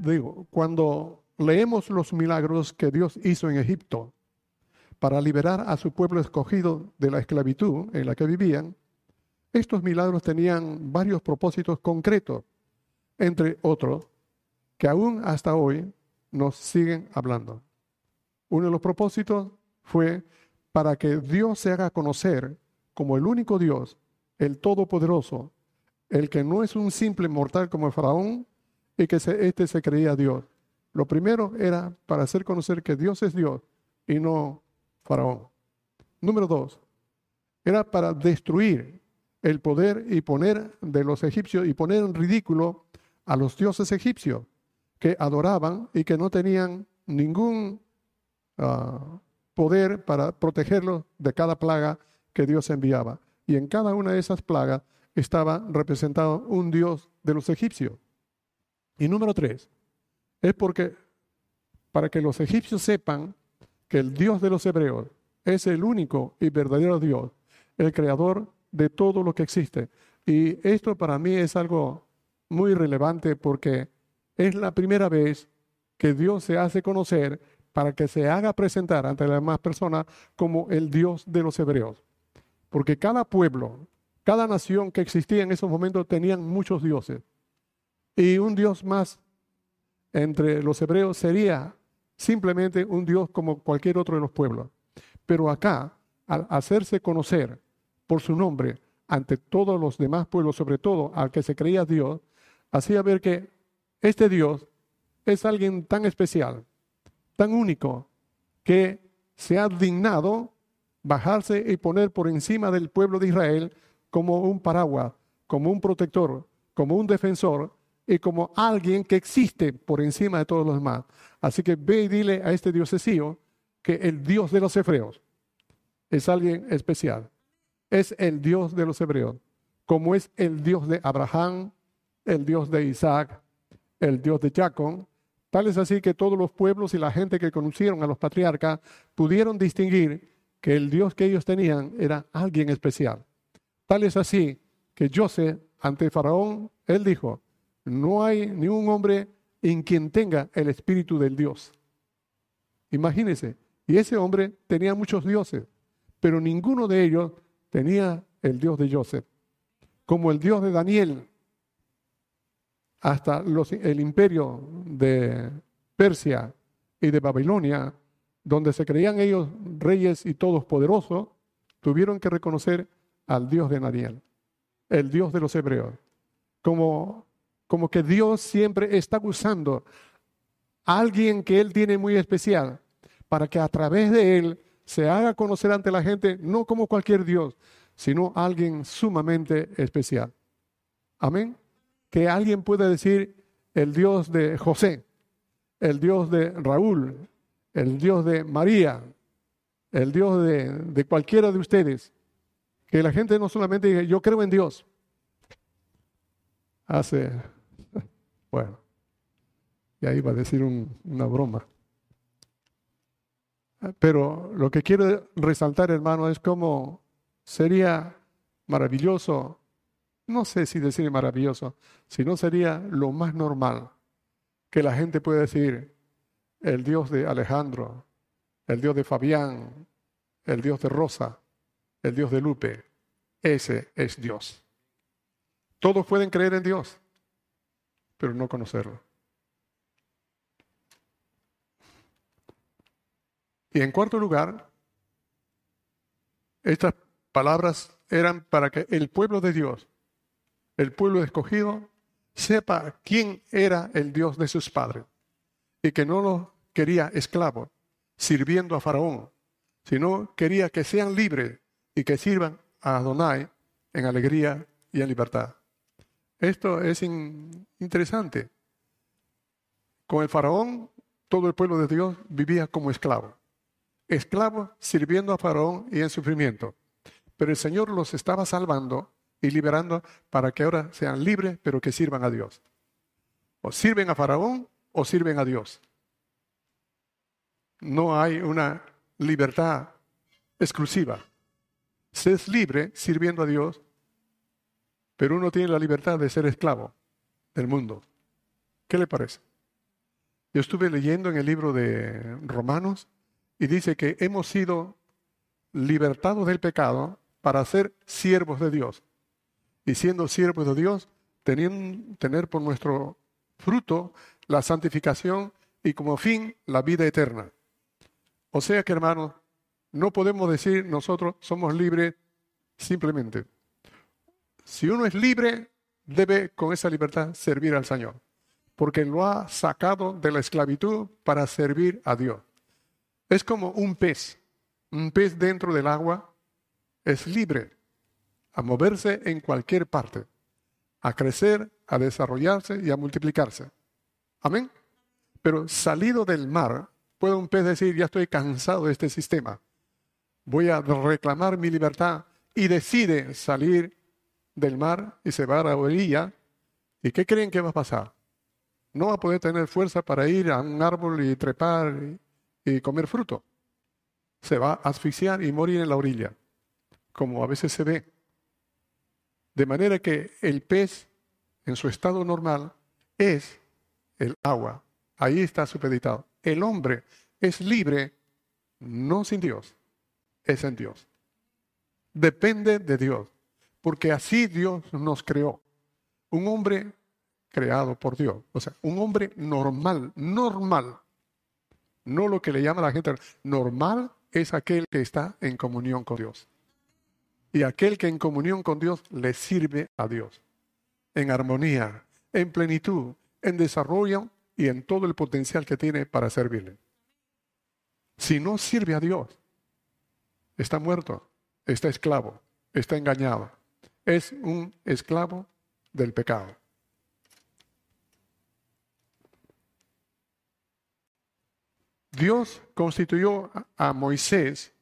Digo, cuando leemos los milagros que Dios hizo en Egipto para liberar a su pueblo escogido de la esclavitud en la que vivían, estos milagros tenían varios propósitos concretos, entre otros, que aún hasta hoy nos siguen hablando. Uno de los propósitos fue para que Dios se haga conocer como el único Dios, el Todopoderoso, el que no es un simple mortal como el faraón y que se, este se creía Dios. Lo primero era para hacer conocer que Dios es Dios y no faraón. Número dos, era para destruir el poder y poner de los egipcios y poner en ridículo a los dioses egipcios que adoraban y que no tenían ningún ah, poder para protegerlos de cada plaga que Dios enviaba. Y en cada una de esas plagas estaba representado un dios de los egipcios. Y número tres, es porque para que los egipcios sepan que el Dios de los hebreos es el único y verdadero Dios, el creador de todo lo que existe. Y esto para mí es algo muy relevante porque es la primera vez que Dios se hace conocer para que se haga presentar ante las demás personas como el Dios de los hebreos. Porque cada pueblo, cada nación que existía en esos momentos tenían muchos dioses. Y un Dios más entre los hebreos sería simplemente un Dios como cualquier otro de los pueblos. Pero acá, al hacerse conocer por su nombre ante todos los demás pueblos, sobre todo al que se creía Dios, hacía ver que este Dios es alguien tan especial, tan único, que se ha dignado bajarse y poner por encima del pueblo de Israel como un paraguas, como un protector, como un defensor y como alguien que existe por encima de todos los demás. Así que ve y dile a este diosesío que el Dios de los hebreos es alguien especial. Es el Dios de los hebreos, como es el Dios de Abraham, el Dios de Isaac, el Dios de Jacob. Tal es así que todos los pueblos y la gente que conocieron a los patriarcas pudieron distinguir que el Dios que ellos tenían era alguien especial. Tal es así que José, ante Faraón, él dijo, no hay ni un hombre en quien tenga el espíritu del Dios. Imagínense, y ese hombre tenía muchos dioses, pero ninguno de ellos tenía el Dios de José. Como el Dios de Daniel, hasta el imperio de Persia y de Babilonia, donde se creían ellos reyes y todos poderosos, tuvieron que reconocer al Dios de Daniel, el Dios de los hebreos. Como, como que Dios siempre está usando a alguien que Él tiene muy especial para que a través de Él se haga conocer ante la gente, no como cualquier Dios, sino alguien sumamente especial. Amén que alguien pueda decir el Dios de José, el Dios de Raúl, el Dios de María, el Dios de, cualquiera de ustedes. Que la gente no solamente diga, yo creo en Dios. Hace, bueno, y ahí va a decir una broma. Pero lo que quiero resaltar, hermano, es cómo sería maravilloso no sé si decir maravilloso, sino sería lo más normal que la gente puede decir, el Dios de Alejandro, el Dios de Fabián, el Dios de Rosa, el Dios de Lupe, ese es Dios. Todos pueden creer en Dios, pero no conocerlo. Y en cuarto lugar, estas palabras eran para que el pueblo de Dios el pueblo escogido sepa quién era el Dios de sus padres y que no los quería esclavos sirviendo a Faraón, sino quería que sean libres y que sirvan a Adonai en alegría y en libertad. Esto es interesante. Con el Faraón, todo el pueblo de Dios vivía como esclavo. Esclavos sirviendo a Faraón y en sufrimiento. Pero el Señor los estaba salvando y liberando para que ahora sean libres, pero que sirvan a Dios. O sirven a Faraón o sirven a Dios. No hay una libertad exclusiva. Se es libre sirviendo a Dios, pero uno tiene la libertad de ser esclavo del mundo. ¿Qué le parece? Yo estuve leyendo en el libro de Romanos y dice que hemos sido libertados del pecado para ser siervos de Dios. Y siendo siervos de Dios, teniendo, tener por nuestro fruto la santificación y como fin la vida eterna. O sea que, hermanos, no podemos decir nosotros somos libres simplemente. Si uno es libre, debe con esa libertad servir al Señor, porque lo ha sacado de la esclavitud para servir a Dios. Es como un pez. Un pez dentro del agua es libre a moverse en cualquier parte, a crecer, a desarrollarse y a multiplicarse. Amén. Pero salido del mar, puede un pez decir, ya estoy cansado de este sistema, voy a reclamar mi libertad y decide salir del mar y se va a la orilla. ¿Y qué creen que va a pasar? No va a poder tener fuerza para ir a un árbol y trepar y comer fruto. Se va a asfixiar y morir en la orilla, como a veces se ve. De manera que el pez en su estado normal es el agua. Ahí está supeditado. El hombre es libre, no sin Dios, es en Dios. Depende de Dios, porque así Dios nos creó. Un hombre creado por Dios, o sea, un hombre normal, normal, no lo que le llama la gente normal es aquel que está en comunión con Dios. Y aquel que en comunión con Dios le sirve a Dios, en armonía, en plenitud, en desarrollo y en todo el potencial que tiene para servirle. Si no sirve a Dios, está muerto, está esclavo, está engañado. Es un esclavo del pecado. Dios constituyó a Moisés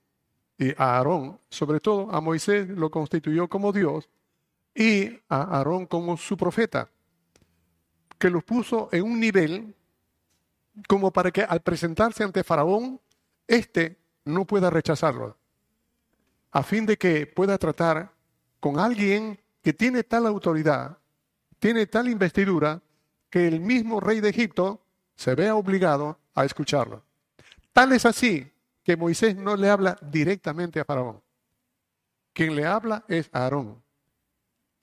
y a Aarón, sobre todo a Moisés lo constituyó como Dios y a Aarón como su profeta, que los puso en un nivel como para que al presentarse ante Faraón, éste no pueda rechazarlo, a fin de que pueda tratar con alguien que tiene tal autoridad, tiene tal investidura, que el mismo rey de Egipto se vea obligado a escucharlo. Tal es así que Moisés no le habla directamente a Faraón. Quien le habla es Aarón.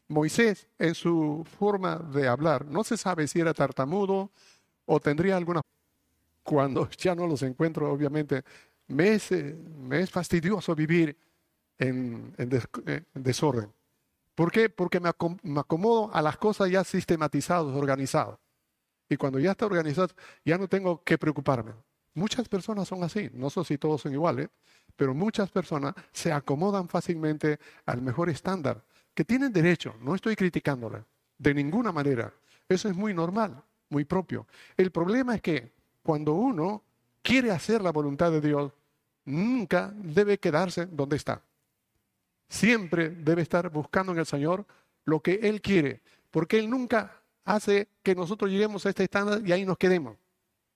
Moisés, en su forma de hablar, no se sabe si era tartamudo o tendría alguna... Cuando ya no los encuentro, obviamente, me es, eh, me es fastidioso vivir en, eh, desorden. ¿Por qué? Porque me, acomodo a las cosas ya sistematizadas, organizadas. Y cuando ya está organizado, ya no tengo que preocuparme. Muchas personas son así, no sé si todos son iguales, pero muchas personas se acomodan fácilmente al mejor estándar, que tienen derecho, no estoy criticándola, de ninguna manera. Eso es muy normal, muy propio. El problema es que cuando uno quiere hacer la voluntad de Dios, nunca debe quedarse donde está. Siempre debe estar buscando en el Señor lo que Él quiere, porque Él nunca hace que nosotros lleguemos a este estándar y ahí nos quedemos.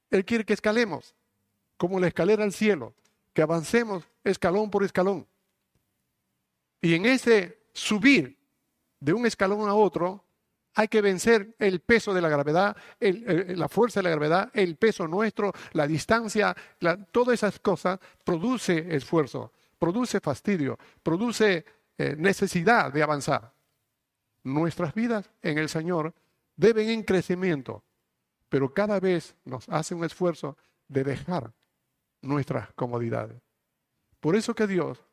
Él quiere que escalemos como la escalera al cielo, que avancemos escalón por escalón. Y en ese subir de un escalón a otro, hay que vencer el peso de la gravedad, la fuerza de la gravedad, el peso nuestro, la distancia, todas esas cosas produce esfuerzo, produce fastidio, produce eh, necesidad de avanzar. Nuestras vidas en el Señor deben en crecimiento, pero cada vez nos hace un esfuerzo de dejar nuestras comodidades. Por eso que Dios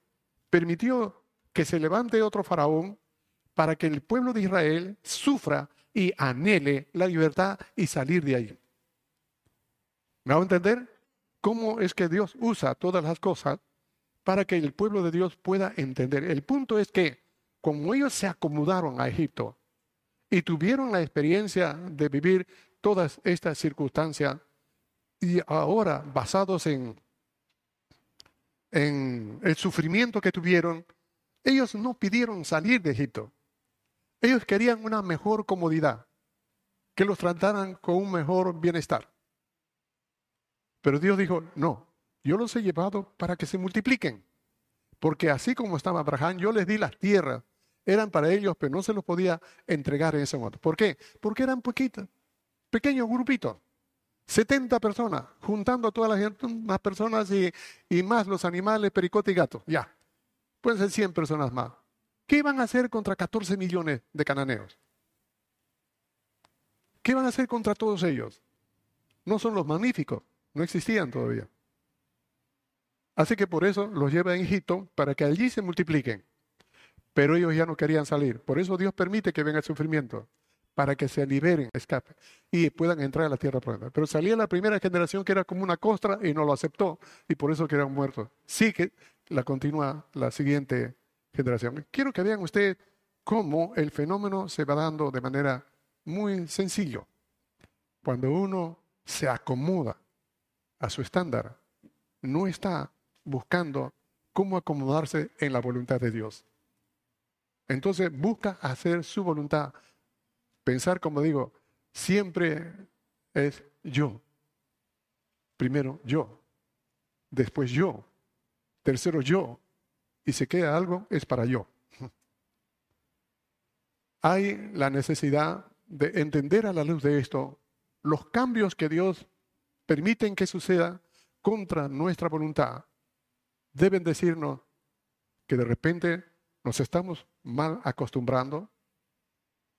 permitió que se levante otro faraón para que el pueblo de Israel sufra y anhele la libertad y salir de ahí. ¿Me hago entender? ¿Cómo es que Dios usa todas las cosas para que el pueblo de Dios pueda entender? El punto es que como ellos se acomodaron a Egipto y tuvieron la experiencia de vivir todas estas circunstancias y ahora, basados en, el sufrimiento que tuvieron, ellos no pidieron salir de Egipto. Ellos querían una mejor comodidad, que los trataran con un mejor bienestar. Pero Dios dijo, no, yo los he llevado para que se multipliquen. Porque así como estaba Abraham, yo les di las tierras. Eran para ellos, pero no se los podía entregar en ese momento. ¿Por qué? Porque eran poquitas pequeños grupitos, 70 personas, juntando a todas las, personas y, más los animales, pericote y gato, ya. Pueden ser 100 personas más. ¿Qué van a hacer contra 14 millones de cananeos? ¿Qué van a hacer contra todos ellos? No son los magníficos, no existían todavía. Así que por eso los lleva a Egipto para que allí se multipliquen. Pero ellos ya no querían salir. Por eso Dios permite que venga el sufrimiento, para que se liberen, escapen y puedan entrar a la tierra prometida. Pero salía la primera generación que era como una costra y no lo aceptó y por eso quedaron muertos. Sí que la continúa la siguiente generación. Quiero que vean ustedes cómo el fenómeno se va dando de manera muy sencillo. Cuando uno se acomoda a su estándar, no está buscando cómo acomodarse en la voluntad de Dios. Entonces busca hacer su voluntad. Pensar, como digo, siempre es yo. Primero yo, después yo, tercero yo, y se queda algo, es para yo. Hay la necesidad de entender a la luz de esto los cambios que Dios permiten que suceda contra nuestra voluntad, deben decirnos que de repente nos estamos mal acostumbrando,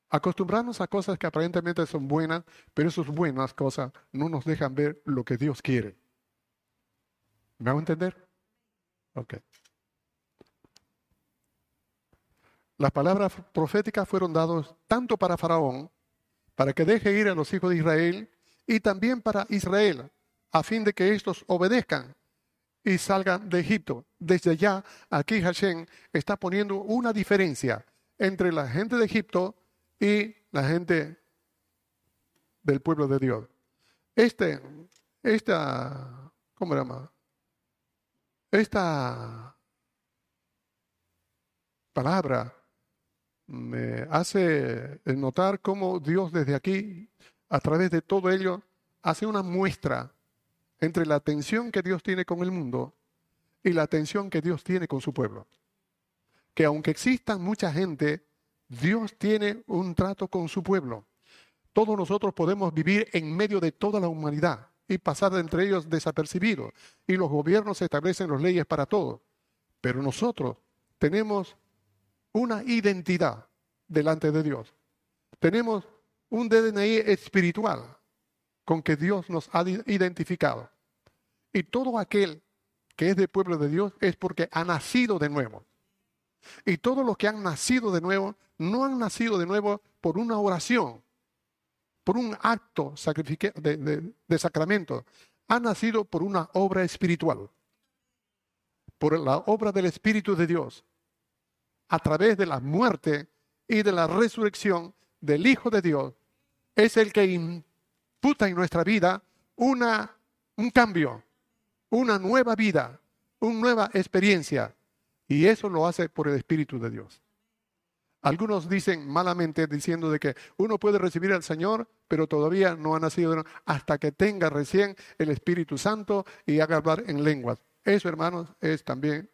acostumbrarnos a cosas que aparentemente son buenas, pero esas buenas cosas no nos dejan ver lo que Dios quiere. ¿Me hago entender? Ok. Las palabras proféticas fueron dadas tanto para Faraón para que deje ir a los hijos de Israel y también para Israel, a fin de que estos obedezcan y salgan de Egipto. Desde allá, aquí Hashem está poniendo una diferencia entre la gente de Egipto y la gente del pueblo de Dios. Este, esta, ¿cómo se llama? Esta palabra me hace notar cómo Dios desde aquí, a través de todo ello, hace una muestra entre la atención que Dios tiene con el mundo y la atención que Dios tiene con su pueblo. Que aunque exista mucha gente, Dios tiene un trato con su pueblo. Todos nosotros podemos vivir en medio de toda la humanidad y pasar de entre ellos desapercibidos. Y los gobiernos establecen las leyes para todos. Pero nosotros tenemos una identidad delante de Dios. Tenemos un DNI espiritual con que Dios nos ha identificado. Y todo aquel que es del pueblo de Dios es porque ha nacido de nuevo. Y todos los que han nacido de nuevo no han nacido de nuevo por una oración, por un acto de, de sacramento. Han nacido por una obra espiritual, por la obra del Espíritu de Dios a través de la muerte y de la resurrección del Hijo de Dios, es el que en nuestra vida una, un cambio, una nueva vida, una nueva experiencia. Y eso lo hace por el Espíritu de Dios. Algunos dicen malamente diciendo de que uno puede recibir al Señor, pero todavía no ha nacido hasta que tenga recién el Espíritu Santo y haga hablar en lenguas. Eso, hermanos, es también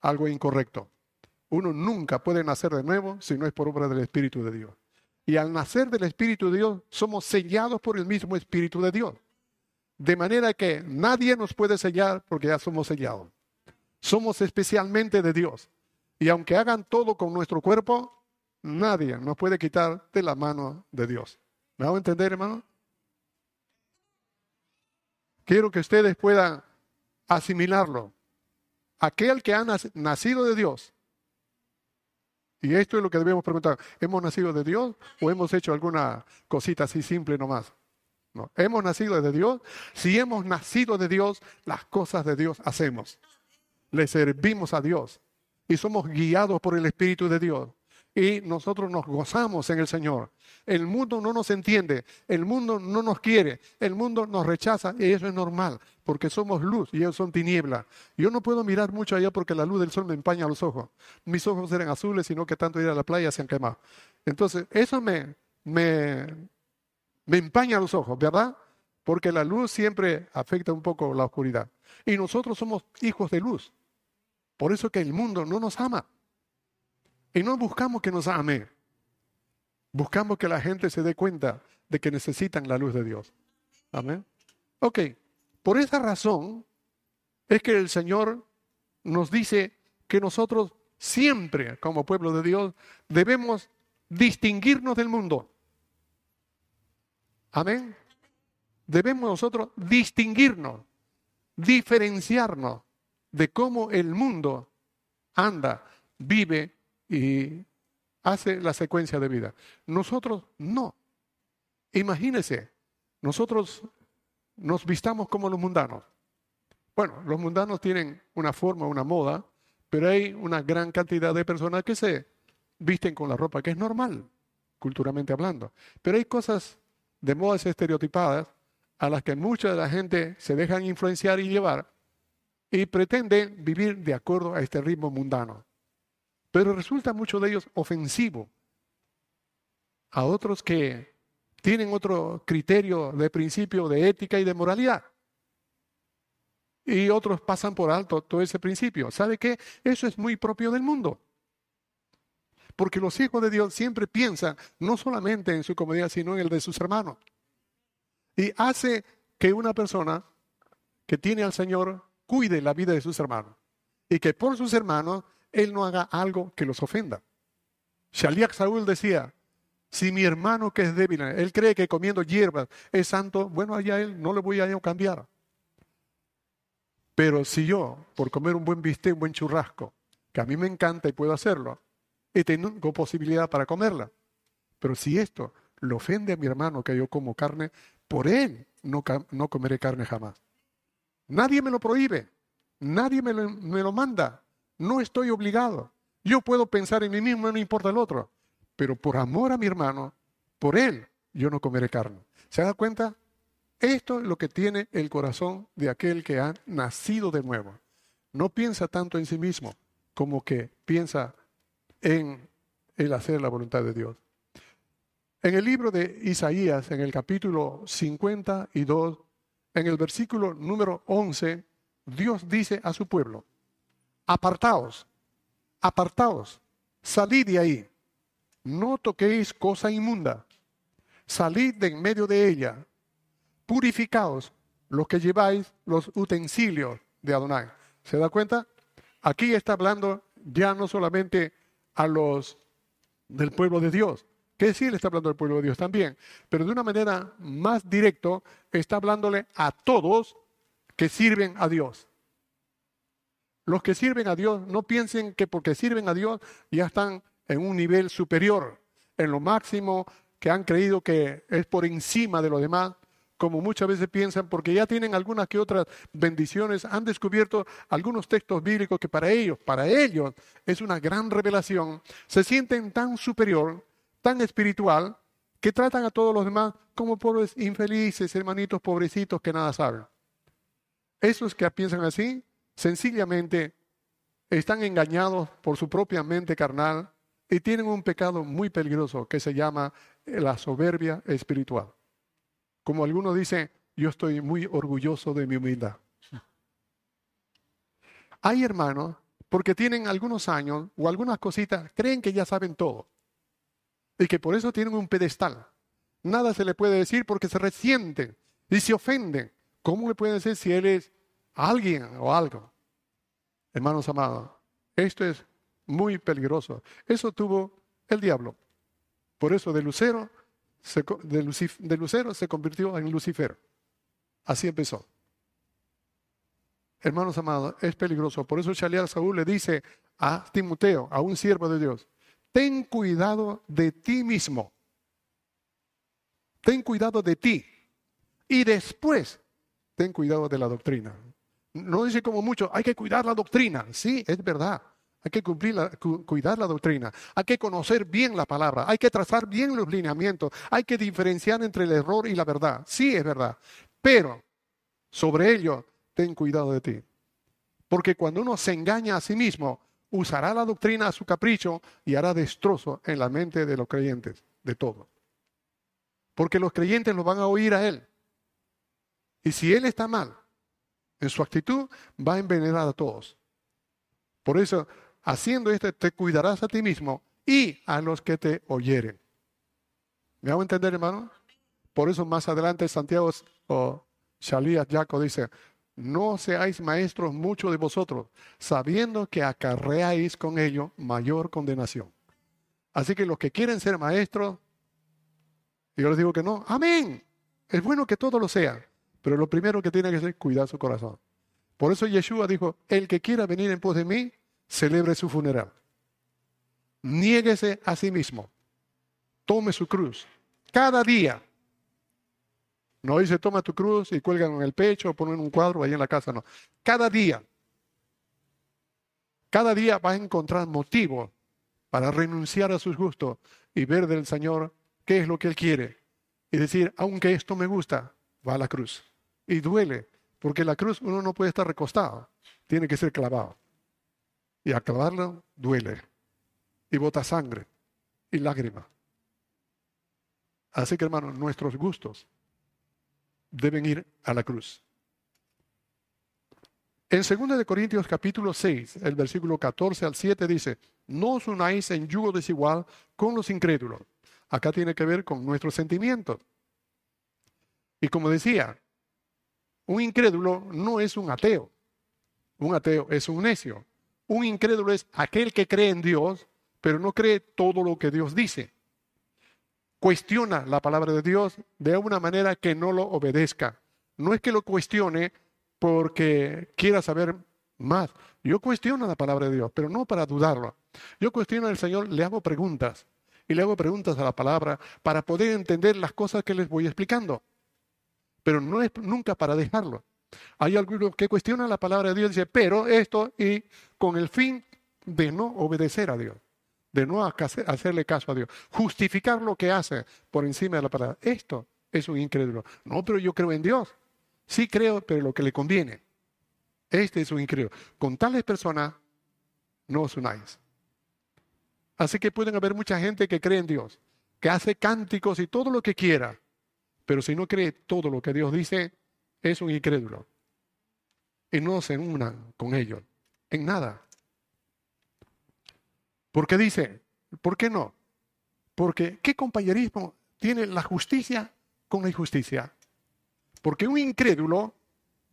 algo incorrecto. Uno nunca puede nacer de nuevo si no es por obra del Espíritu de Dios. Y al nacer del Espíritu de Dios, somos sellados por el mismo Espíritu de Dios. De manera que nadie nos puede sellar porque ya somos sellados. Somos especialmente de Dios. Y aunque hagan todo con nuestro cuerpo, nadie nos puede quitar de la mano de Dios. ¿Me hago entender, hermano? Quiero que ustedes puedan asimilarlo. Aquel que ha nacido de Dios y esto es lo que debemos preguntar. ¿Hemos nacido de Dios o hemos hecho alguna cosita así simple nomás? No, hemos nacido de Dios. Si hemos nacido de Dios, las cosas de Dios hacemos. Le servimos a Dios y somos guiados por el Espíritu de Dios y nosotros nos gozamos en el Señor. El mundo no nos entiende, el mundo no nos quiere, el mundo nos rechaza y eso es normal, porque somos luz y ellos son tiniebla. Yo no puedo mirar mucho allá porque la luz del sol me empaña los ojos. Mis ojos eran azules, sino que tanto ir a la playa se han quemado. Entonces, eso me, me, me empaña los ojos, ¿verdad? Porque la luz siempre afecta un poco la oscuridad. Y nosotros somos hijos de luz. Por eso que el mundo no nos ama. Y no buscamos que nos ame. Buscamos que la gente se dé cuenta de que necesitan la luz de Dios. Amén. Ok, por esa razón es que el Señor nos dice que nosotros siempre, como pueblo de Dios, debemos distinguirnos del mundo. Amén. Debemos nosotros distinguirnos, diferenciarnos de cómo el mundo anda, vive y hace la secuencia de vida. Nosotros no. Imagínense, nosotros nos vistamos como los mundanos. Bueno, los mundanos tienen una forma, una moda, pero hay una gran cantidad de personas que se visten con la ropa que es normal, culturalmente hablando. Pero hay cosas de modas estereotipadas a las que mucha de la gente se dejan influenciar y llevar y pretenden vivir de acuerdo a este ritmo mundano. Pero resulta mucho de ellos ofensivo a otros que tienen otro criterio de principio de ética y de moralidad. Y otros pasan por alto todo ese principio. ¿Sabe qué? Eso es muy propio del mundo. Porque los hijos de Dios siempre piensan no solamente en su comodidad, sino en el de sus hermanos. Y hace que una persona que tiene al Señor cuide la vida de sus hermanos. Y que por sus hermanos él no haga algo que los ofenda. Shaliak Saúl decía, si mi hermano que es débil, él cree que comiendo hierbas es santo, bueno, allá él no le voy a cambiar. Pero si yo, por comer un buen bistec, un buen churrasco, que a mí me encanta y puedo hacerlo, y tengo posibilidad para comerla, pero si esto le ofende a mi hermano que yo como carne, por él no, no comeré carne jamás. Nadie me lo prohíbe, nadie me lo, me lo manda, no estoy obligado. Yo puedo pensar en mí mismo, no importa el otro. Pero por amor a mi hermano, por él, yo no comeré carne. ¿Se da cuenta? Esto es lo que tiene el corazón de aquel que ha nacido de nuevo. No piensa tanto en sí mismo como que piensa en el hacer la voluntad de Dios. En el libro de Isaías, en el capítulo 52, en el versículo número 11, Dios dice a su pueblo, apartaos, apartaos, salid de ahí, no toquéis cosa inmunda, salid de en medio de ella, purificaos los que lleváis los utensilios de Adonai. ¿Se da cuenta? Aquí está hablando ya no solamente a los del pueblo de Dios, que sí le está hablando al pueblo de Dios también, pero de una manera más directa está hablándole a todos que sirven a Dios. Los que sirven a Dios no piensen que porque sirven a Dios ya están en un nivel superior, en lo máximo que han creído que es por encima de lo demás, como muchas veces piensan, porque ya tienen algunas que otras bendiciones, han descubierto algunos textos bíblicos que para ellos, para ellos es una gran revelación, se sienten tan superior, tan espiritual, que tratan a todos los demás como pobres infelices, hermanitos pobrecitos que nada saben. Esos que piensan así sencillamente están engañados por su propia mente carnal y tienen un pecado muy peligroso que se llama la soberbia espiritual. Como algunos dicen, yo estoy muy orgulloso de mi humildad. Hay hermanos, porque tienen algunos años o algunas cositas, creen que ya saben todo. Y que por eso tienen un pedestal. Nada se le puede decir porque se resienten y se ofenden. ¿Cómo le pueden decir si él es alguien o algo. Hermanos amados, esto es muy peligroso. Eso tuvo el diablo. Por eso de Lucero se, de, Lucero se convirtió en Lucifer. Así empezó. Hermanos amados, es peligroso. Por eso Shaliar Saúl le dice a Timoteo, a un siervo de Dios, ten cuidado de ti mismo. Ten cuidado de ti. Y después, ten cuidado de la doctrina. No dice como mucho, hay que cuidar la doctrina. Sí, es verdad. Hay que cumplir cuidar la doctrina. Hay que conocer bien la palabra. Hay que trazar bien los lineamientos. Hay que diferenciar entre el error y la verdad. Sí, es verdad. Pero sobre ello, ten cuidado de ti. Porque cuando uno se engaña a sí mismo, usará la doctrina a su capricho y hará destrozo en la mente de los creyentes, de todo. Porque los creyentes lo van a oír a él. Y si él está mal, en su actitud va a envenenar a todos. Por eso, haciendo esto, te cuidarás a ti mismo y a los que te oyeren. ¿Me hago entender, hermano? Por eso más adelante Santiago o Shalías Jaco dice, no seáis maestros muchos de vosotros, sabiendo que acarreáis con ello mayor condenación. Así que los que quieren ser maestros, yo les digo que no, amén. Es bueno que todos lo sean, pero lo primero que tiene que hacer es cuidar su corazón. Por eso Yeshua dijo, el que quiera venir en pos de mí, celebre su funeral. Niéguese a sí mismo. Tome su cruz. Cada día. No dice toma tu cruz y cuelgan en el pecho o ponen un cuadro ahí en la casa, no. Cada día. Cada día va a encontrar motivo para renunciar a sus gustos y ver del Señor qué es lo que Él quiere. Y decir, aunque esto me gusta, va a la cruz. Y duele, porque la cruz uno no puede estar recostado, tiene que ser clavado. Y a clavarlo duele. Y bota sangre y lágrimas. Así que hermanos, nuestros gustos deben ir a la cruz. En 2 Corintios capítulo 6, el versículo 14 al 7 dice, no os unáis en yugo desigual con los incrédulos. Acá tiene que ver con nuestros sentimientos. Y como decía, un incrédulo no es un ateo. Un ateo es un necio. Un incrédulo es aquel que cree en Dios, pero no cree todo lo que Dios dice cuestiona la palabra de Dios de una manera que no lo obedezca. No es que lo cuestione porque quiera saber más. Yo cuestiono la palabra de Dios, pero no para dudarlo. Yo cuestiono al Señor, le hago preguntas y le hago preguntas a la palabra para poder entender las cosas que les voy explicando. Pero no es nunca para dejarlo. Hay algunos que cuestionan la palabra de Dios y dicen, pero esto y con el fin de no obedecer a Dios de no hacerle caso a Dios, justificar lo que hace por encima de la palabra. Esto es un incrédulo. No, pero yo creo en Dios. Sí creo, pero lo que le conviene. Este es un incrédulo. Con tales personas no os unáis. Así que pueden haber mucha gente que cree en Dios, que hace cánticos y todo lo que quiera, pero si no cree todo lo que Dios dice, es un incrédulo. Y no se unan con ellos en nada. Porque dice, ¿por qué no? Porque ¿qué compañerismo tiene la justicia con la injusticia? Porque un incrédulo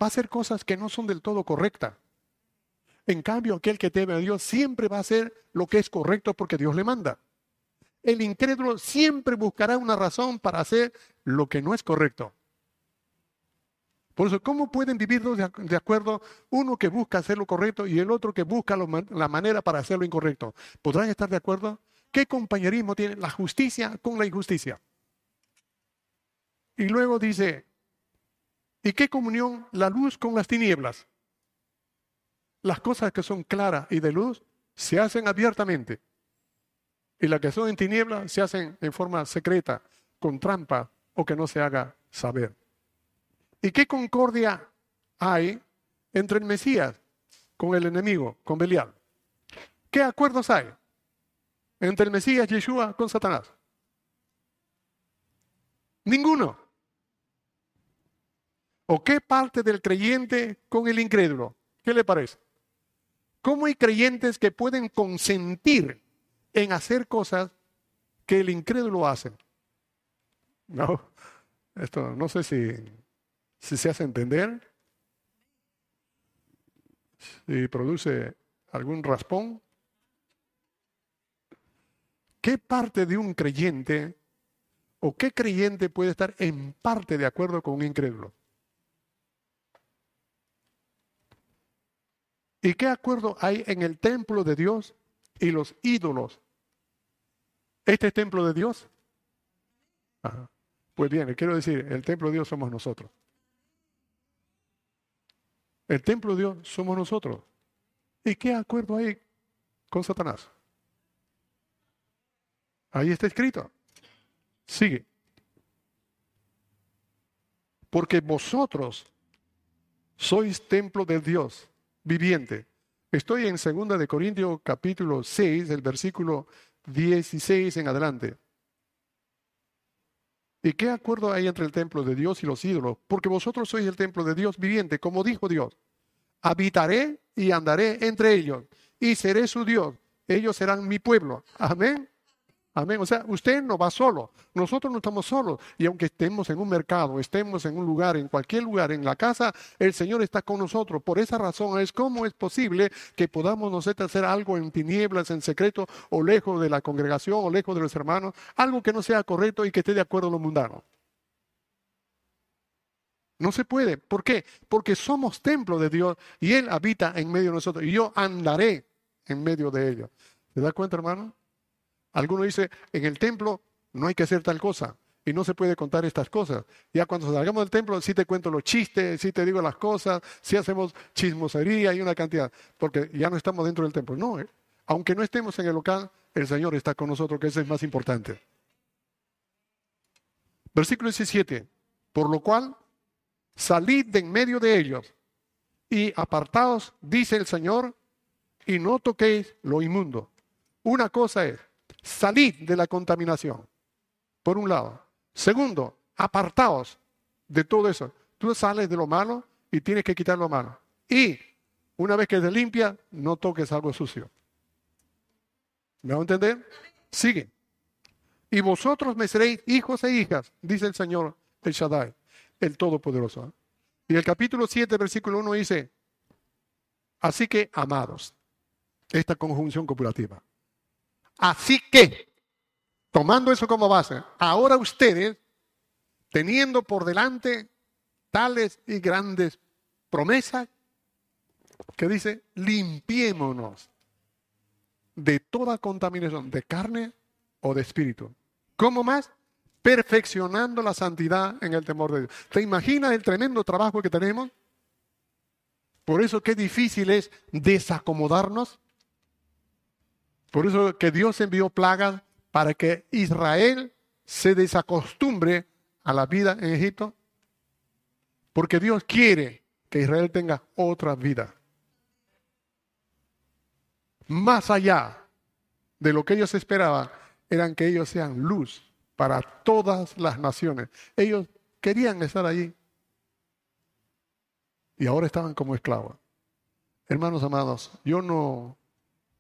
va a hacer cosas que no son del todo correctas. En cambio, aquel que teme a Dios siempre va a hacer lo que es correcto porque Dios le manda. El incrédulo siempre buscará una razón para hacer lo que no es correcto. Por eso, ¿cómo pueden vivir de acuerdo? Uno que busca hacer lo correcto y el otro que busca la manera para hacer lo incorrecto. ¿Podrán estar de acuerdo? ¿Qué compañerismo tiene la justicia con la injusticia? Y luego dice, ¿y qué comunión la luz con las tinieblas? Las cosas que son claras y de luz se hacen abiertamente. Y las que son en tinieblas se hacen en forma secreta, con trampa o que no se haga saber. ¿Y qué concordia hay entre el Mesías con el enemigo, con Belial? ¿Qué acuerdos hay entre el Mesías Yeshua con Satanás? Ninguno. ¿O qué parte del creyente con el incrédulo? ¿Qué le parece? ¿Cómo hay creyentes que pueden consentir en hacer cosas que el incrédulo hace? No, esto no sé si si se hace entender, si produce algún raspón. ¿Qué parte de un creyente o qué creyente puede estar en parte de acuerdo con un incrédulo? ¿Y qué acuerdo hay en el templo de Dios y los ídolos? ¿Este es templo de Dios? Pues bien, quiero decir, el templo de Dios somos nosotros. El templo de Dios somos nosotros. ¿Y qué acuerdo hay con Satanás? Ahí está escrito. Sigue. Porque vosotros sois templo del Dios viviente. Estoy en 2 de Corintios capítulo 6, el versículo 16 en adelante. ¿Y qué acuerdo hay entre el templo de Dios y los ídolos? Porque vosotros sois el templo de Dios viviente, como dijo Dios. Habitaré y andaré entre ellos y seré su Dios. Ellos serán mi pueblo. Amén. Amén. O sea, usted no va solo. Nosotros no estamos solos. Y aunque estemos en un mercado, estemos en un lugar, en cualquier lugar, en la casa, el Señor está con nosotros. Por esa razón es cómo es posible que podamos nosotros hacer algo en tinieblas, en secreto, o lejos de la congregación, o lejos de los hermanos, algo que no sea correcto y que esté de acuerdo a lo mundano. No se puede. ¿Por qué? Porque somos templo de Dios y Él habita en medio de nosotros. Y yo andaré en medio de ellos. ¿Se da cuenta, hermano? Alguno dice, en el templo no hay que hacer tal cosa y no se puede contar estas cosas. Ya cuando salgamos del templo, sí te cuento los chistes, sí te digo las cosas, sí hacemos chismosería y una cantidad, porque ya no estamos dentro del templo. No, ¿eh? aunque no estemos en el local, el Señor está con nosotros, que eso es más importante. Versículo 17, por lo cual, salid de en medio de ellos y apartaos, dice el Señor, y no toquéis lo inmundo. Una cosa es Salid de la contaminación, por un lado. Segundo, apartaos de todo eso. Tú sales de lo malo y tienes que quitar lo malo. Y una vez que te limpia, no toques algo sucio. ¿Me va a entender? Sigue. Y vosotros me seréis hijos e hijas, dice el Señor, el Shaddai, el Todopoderoso. Y el capítulo 7, versículo 1 dice, así que amados, esta conjunción copulativa. Así que, tomando eso como base, ahora ustedes, teniendo por delante tales y grandes promesas, que dice, limpiémonos de toda contaminación de carne o de espíritu. ¿Cómo más? Perfeccionando la santidad en el temor de Dios. ¿Te imaginas el tremendo trabajo que tenemos? Por eso qué difícil es desacomodarnos por eso que Dios envió plagas para que Israel se desacostumbre a la vida en Egipto. Porque Dios quiere que Israel tenga otra vida. Más allá de lo que ellos esperaban, eran que ellos sean luz para todas las naciones. Ellos querían estar allí. Y ahora estaban como esclavos. Hermanos amados, yo no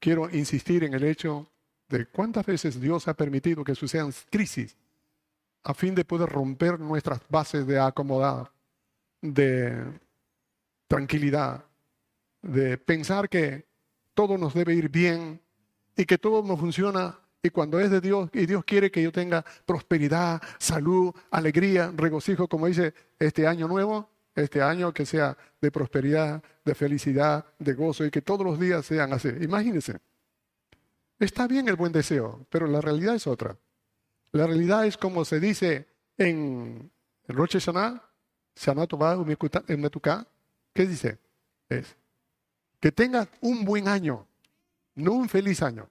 quiero insistir en el hecho de cuántas veces Dios ha permitido que sucedan crisis a fin de poder romper nuestras bases de acomodar, de tranquilidad, de pensar que todo nos debe ir bien y que todo nos funciona. Y cuando es de Dios y Dios quiere que yo tenga prosperidad, salud, alegría, regocijo, como dice este año nuevo, este año que sea de prosperidad, de felicidad, de gozo y que todos los días sean así. Imagínense. Está bien el buen deseo, pero la realidad es otra. La realidad es como se dice en Roche Hashanah, Shana en Metuká, ¿qué dice? Es que tengas un buen año, no un feliz año,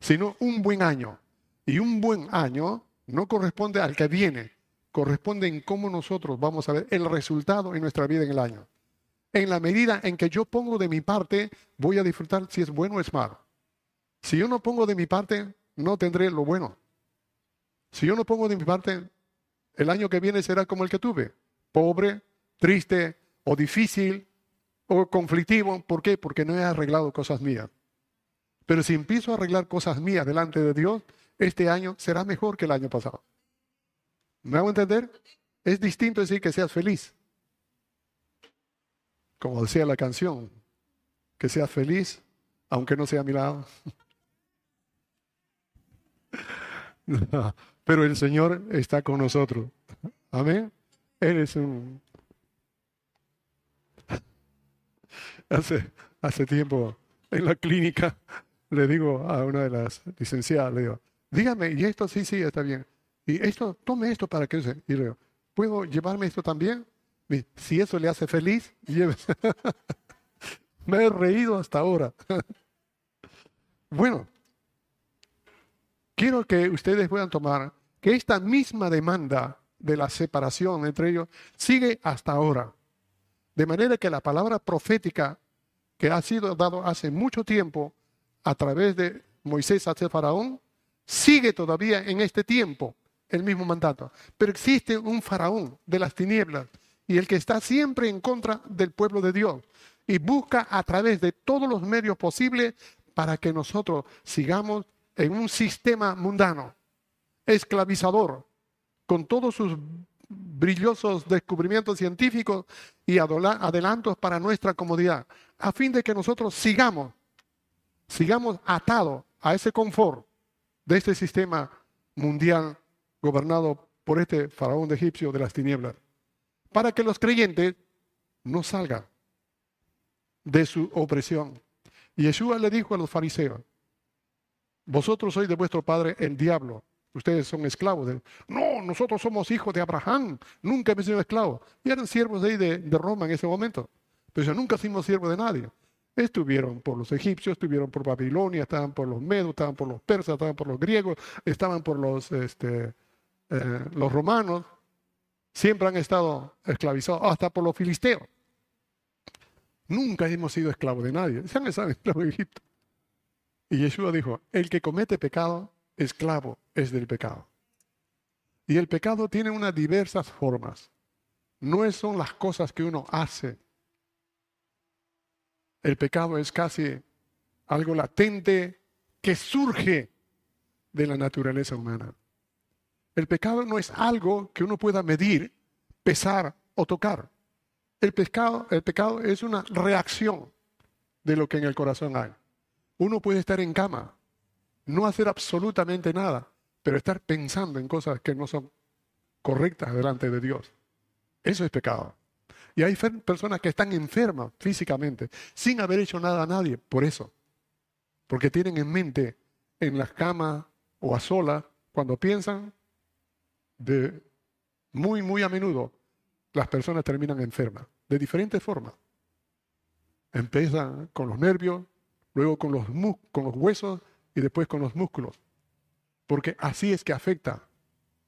sino un buen año. Y un buen año no corresponde al que viene, corresponde en cómo nosotros vamos a ver el resultado en nuestra vida en el año. En la medida en que yo pongo de mi parte, voy a disfrutar si es bueno o es malo. Si yo no pongo de mi parte, no tendré lo bueno. Si yo no pongo de mi parte, el año que viene será como el que tuve, pobre, triste o difícil o conflictivo. ¿Por qué? Porque no he arreglado cosas mías. Pero si empiezo a arreglar cosas mías delante de Dios, este año será mejor que el año pasado. ¿Me hago entender? Es distinto decir que seas feliz. Como decía la canción, que seas feliz, aunque no sea a mi lado. pero el Señor está con nosotros. Amén. Él es un... Hace, hace tiempo en la clínica le digo a una de las licenciadas, le digo, dígame, y esto sí, sí, está bien. Y esto, tome esto para que se... Y le ¿puedo llevarme esto también? Si eso le hace feliz, llévese. Me he reído hasta ahora. bueno, quiero que ustedes puedan tomar que esta misma demanda de la separación entre ellos sigue hasta ahora. De manera que la palabra profética que ha sido dado hace mucho tiempo a través de Moisés hacia Faraón, sigue todavía en este tiempo el mismo mandato. Pero existe un faraón de las tinieblas y el que está siempre en contra del pueblo de Dios y busca a través de todos los medios posibles para que nosotros sigamos en un sistema mundano, esclavizador, con todos sus brillosos descubrimientos científicos y adelantos para nuestra comodidad, a fin de que nosotros sigamos, sigamos atados a ese confort de este sistema mundial gobernado por este faraón de egipcio de las tinieblas, para que los creyentes no salgan de su opresión. Y Yeshua le dijo a los fariseos, vosotros sois de vuestro padre el diablo, ustedes son esclavos. De... No, nosotros somos hijos de Abraham, nunca hemos sido esclavos. Y eran siervos de ahí de, Roma en ese momento. Pero nunca fuimos siervos de nadie. Estuvieron por los egipcios, estuvieron por Babilonia, estaban por los medos, estaban por los persas, estaban por los griegos, estaban por los, este, eh, los romanos. Siempre han estado esclavizados, hasta por los filisteos. Nunca hemos sido esclavos de nadie. Ya han estado esclavos de Egipto. Y Yeshua dijo, el que comete pecado, esclavo es del pecado. Y el pecado tiene unas diversas formas. No son las cosas que uno hace. El pecado es casi algo latente que surge de la naturaleza humana. El pecado no es algo que uno pueda medir, pesar o tocar. El pecado, el pecado es una reacción de lo que en el corazón hay. Uno puede estar en cama, no hacer absolutamente nada, pero estar pensando en cosas que no son correctas delante de Dios. Eso es pecado. Y hay personas que están enfermas físicamente, sin haber hecho nada a nadie, por eso. Porque tienen en mente, en la cama o a solas, cuando piensan, de muy, muy a menudo, las personas terminan enfermas, de diferentes formas. Empiezan con los nervios, luego con los, con los huesos y después con los músculos. Porque así es que afecta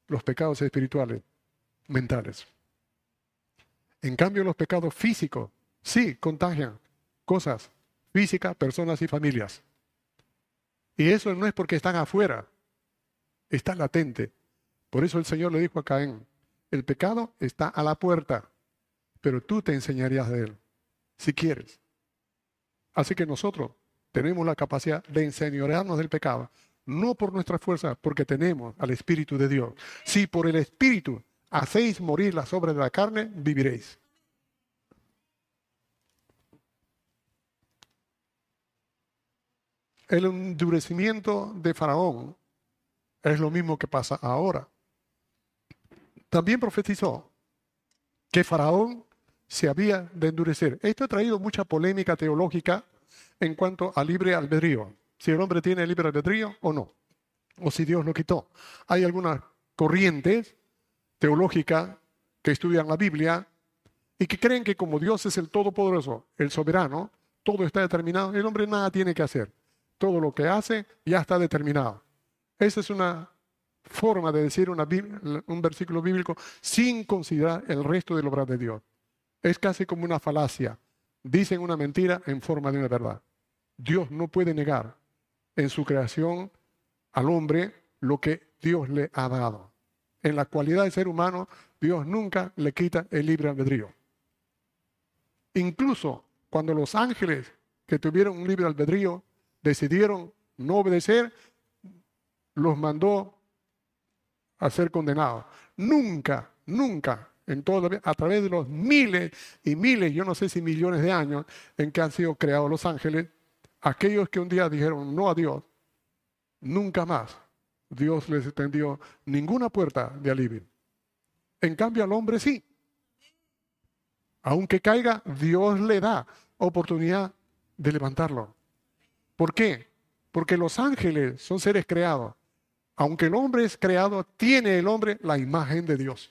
los pecados espirituales, mentales. En cambio, los pecados físicos sí contagian cosas físicas, personas y familias. Y eso no es porque están afuera, está latente. Por eso el Señor le dijo a Caín, el pecado está a la puerta, pero tú te enseñarías de él, si quieres. Así que nosotros tenemos la capacidad de enseñorearnos del pecado, no por nuestra fuerza, porque tenemos al Espíritu de Dios. Si por el Espíritu hacéis morir las obras de la carne, viviréis. El endurecimiento de Faraón es lo mismo que pasa ahora. También profetizó que Faraón se había de endurecer. Esto ha traído mucha polémica teológica en cuanto a libre albedrío. Si el hombre tiene libre albedrío o no. O si Dios lo quitó. Hay algunas corrientes teológicas que estudian la Biblia y que creen que como Dios es el Todopoderoso, el soberano, todo está determinado, el hombre nada tiene que hacer. Todo lo que hace ya está determinado. Esa es una forma de decir un versículo bíblico sin considerar el resto del obra de Dios. Es casi como una falacia dicen una mentira en forma de una verdad. Dios no puede negar en su creación al hombre lo que Dios le ha dado. En la cualidad de ser humano, Dios nunca le quita el libre albedrío. Incluso cuando los ángeles que tuvieron un libre albedrío decidieron no obedecer, los mandó a ser condenados. Nunca, nunca en todo, a través de los miles y miles, yo no sé si millones de años en que han sido creados los ángeles, aquellos que un día dijeron no a Dios, nunca más Dios les extendió ninguna puerta de alivio. En cambio al hombre sí. Aunque caiga, Dios le da oportunidad de levantarlo. ¿Por qué? Porque los ángeles son seres creados. Aunque el hombre es creado, tiene el hombre la imagen de Dios.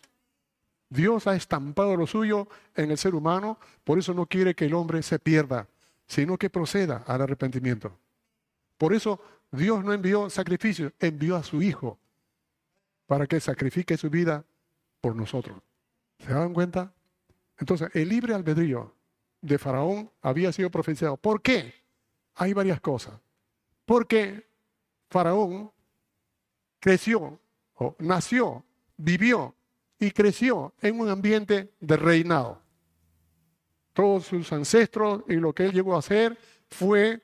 Dios ha estampado lo suyo en el ser humano, por eso no quiere que el hombre se pierda, sino que proceda al arrepentimiento. Por eso Dios no envió sacrificios, envió a su Hijo para que sacrifique su vida por nosotros. ¿Se dan cuenta? Entonces, el libre albedrío de Faraón había sido profetizado. ¿Por qué? Hay varias cosas. Porque Faraón creció, o nació, vivió y creció en un ambiente de reinado. Todos sus ancestros y lo que él llegó a hacer fue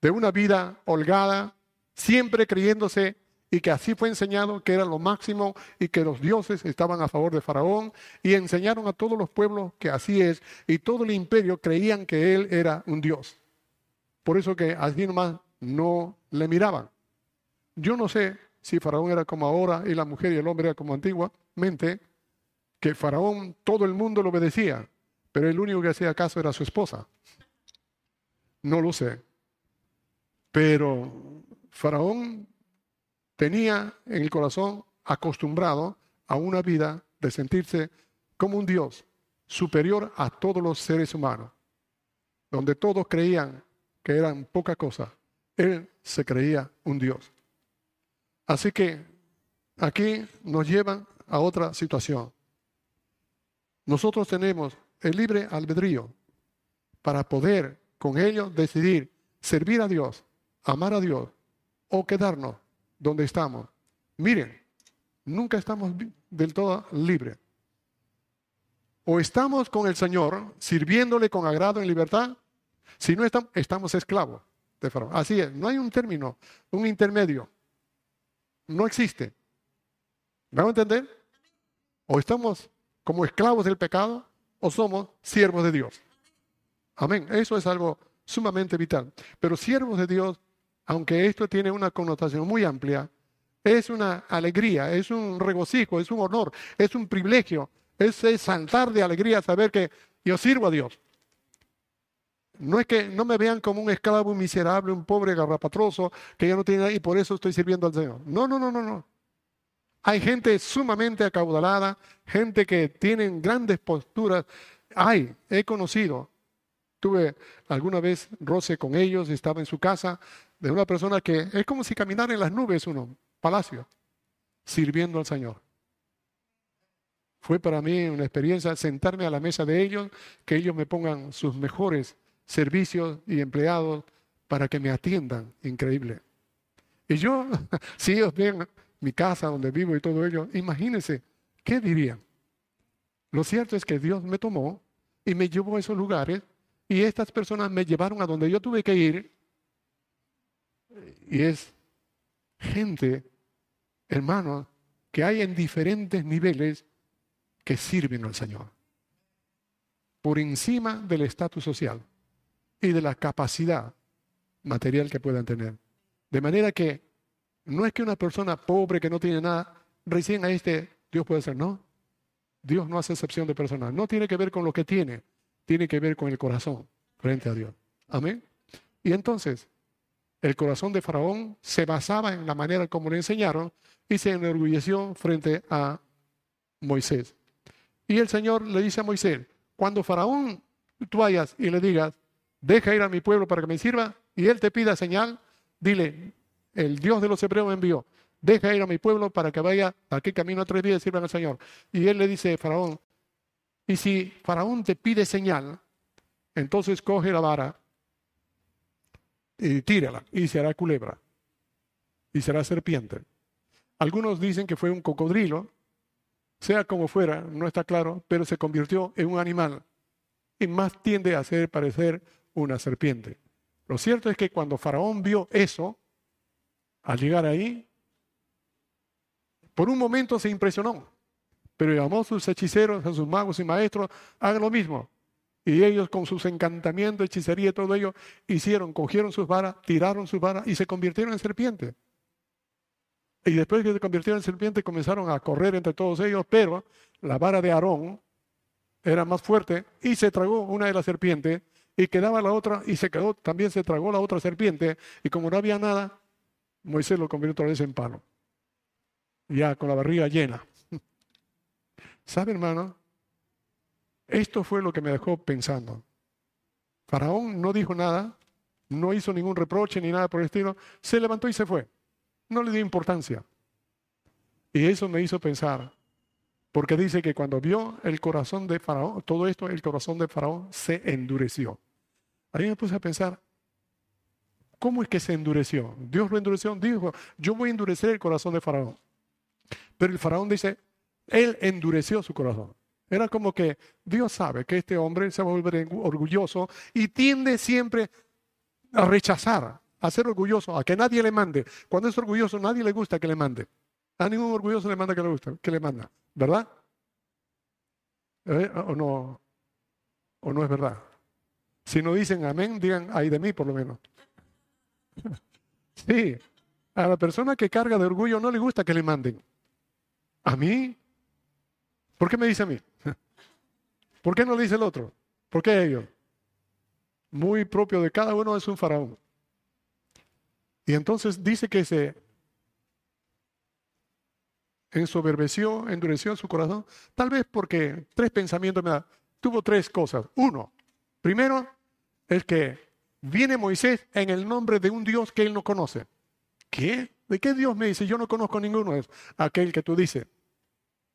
de una vida holgada, siempre creyéndose y que así fue enseñado que era lo máximo y que los dioses estaban a favor de Faraón y enseñaron a todos los pueblos que así es y todo el imperio creían que él era un dios. Por eso que así nomás no le miraban. Yo no sé si Faraón era como ahora y la mujer y el hombre era como antiguamente, que Faraón todo el mundo lo obedecía, pero el único que hacía caso era su esposa. No lo sé. Pero Faraón tenía en el corazón acostumbrado a una vida de sentirse como un Dios superior a todos los seres humanos, donde todos creían que eran poca cosa. Él se creía un Dios. Así que aquí nos llevan a otra situación. Nosotros tenemos el libre albedrío para poder con ello decidir servir a Dios, amar a Dios o quedarnos donde estamos. Miren, nunca estamos del todo libres. O estamos con el Señor, sirviéndole con agrado en libertad, si no estamos, estamos esclavos de. Así es, no hay un término, un intermedio. No existe. ¿Vamos a entender? O estamos como esclavos del pecado o somos siervos de Dios. Amén. Eso es algo sumamente vital. Pero siervos de Dios aunque esto tiene una connotación muy amplia, es una alegría, es un regocijo, es un honor, es un privilegio, es, saltar de alegría saber que yo sirvo a Dios. No es que no me vean como un esclavo miserable, un pobre garrapatroso que ya no tiene nada y por eso estoy sirviendo al Señor. No, no, no, no, no. Hay gente sumamente acaudalada, gente que tienen grandes posturas. Hay, he conocido, tuve alguna vez roce con ellos, estaba en su casa, de una persona que es como si caminara en las nubes uno, palacio, sirviendo al Señor. Fue para mí una experiencia sentarme a la mesa de ellos, que ellos me pongan sus mejores servicios y empleados para que me atiendan. Increíble. Y yo, si ellos ven mi casa donde vivo y todo ello, imagínense, ¿qué dirían? Lo cierto es que Dios me tomó y me llevó a esos lugares y estas personas me llevaron a donde yo tuve que ir y es gente, hermanos, que hay en diferentes niveles que sirven al Señor. Por encima del estatus social y de la capacidad material que puedan tener. De manera que no es que una persona pobre que no tiene nada, recién a este Dios puede ser, no. Dios no hace excepción de personas. No tiene que ver con lo que tiene, tiene que ver con el corazón frente a Dios. Amén. Y entonces, el corazón de Faraón se basaba en la manera como le enseñaron y se enorgulleció frente a Moisés. Y el Señor le dice a Moisés, cuando Faraón tú vayas y le digas, deja ir a mi pueblo para que me sirva, y él te pida señal, dile, el Dios de los hebreos me envió, deja ir a mi pueblo para que vaya aquí camino a tres días y sirvan al Señor. Y él le dice, Faraón, y si Faraón te pide señal, entonces coge la vara y tírala y será culebra y será serpiente. Algunos dicen que fue un cocodrilo, sea como fuera, no está claro, pero se convirtió en un animal y más tiende a hacer parecer una serpiente. Lo cierto es que cuando Faraón vio eso, al llegar ahí, por un momento se impresionó, pero llamó a sus hechiceros, a sus magos y maestros, hagan lo mismo. Y ellos con sus encantamientos, hechicería y todo ello, hicieron, cogieron sus varas, tiraron sus varas y se convirtieron en serpientes. Y después que se convirtieron en serpientes comenzaron a correr entre todos ellos, pero la vara de Aarón era más fuerte y se tragó una de las serpientes y quedaba la otra y se quedó, también se tragó la otra serpiente y como no había nada, Moisés lo convirtió otra vez en palo. Ya con la barriga llena. ¿Sabe, hermano? Esto fue lo que me dejó pensando. Faraón no dijo nada, no hizo ningún reproche ni nada por el estilo, se levantó y se fue. No le dio importancia. Y eso me hizo pensar, porque dice que cuando vio el corazón de Faraón, todo esto, el corazón de Faraón se endureció. Ahí me puse a pensar, ¿cómo es que se endureció? Dios lo endureció, dijo, yo voy a endurecer el corazón de Faraón. Pero el Faraón dice, él endureció su corazón. Era como que Dios sabe que este hombre se va a volver orgulloso y tiende siempre a rechazar a ser orgulloso, a que nadie le mande. Cuando es orgulloso, nadie le gusta que le mande. A ningún orgulloso le manda que le gusta, que le manda, ¿verdad? ¿Eh? ¿O no? ¿O no es verdad? Si no dicen amén, digan ay de mí por lo menos. Sí, a la persona que carga de orgullo no le gusta que le manden. ¿A mí? ¿Por qué me dice a mí? ¿Por qué no le dice el otro? ¿Por qué ellos? Muy propio de cada uno es un faraón. Y entonces dice que se ensoberbeció, endureció su corazón, tal vez porque tres pensamientos me da. Tuvo tres cosas. Uno, primero, es que viene Moisés en el nombre de un Dios que él no conoce. ¿Qué? ¿De qué Dios me dice? Yo no conozco ninguno. Es aquel que tú dices.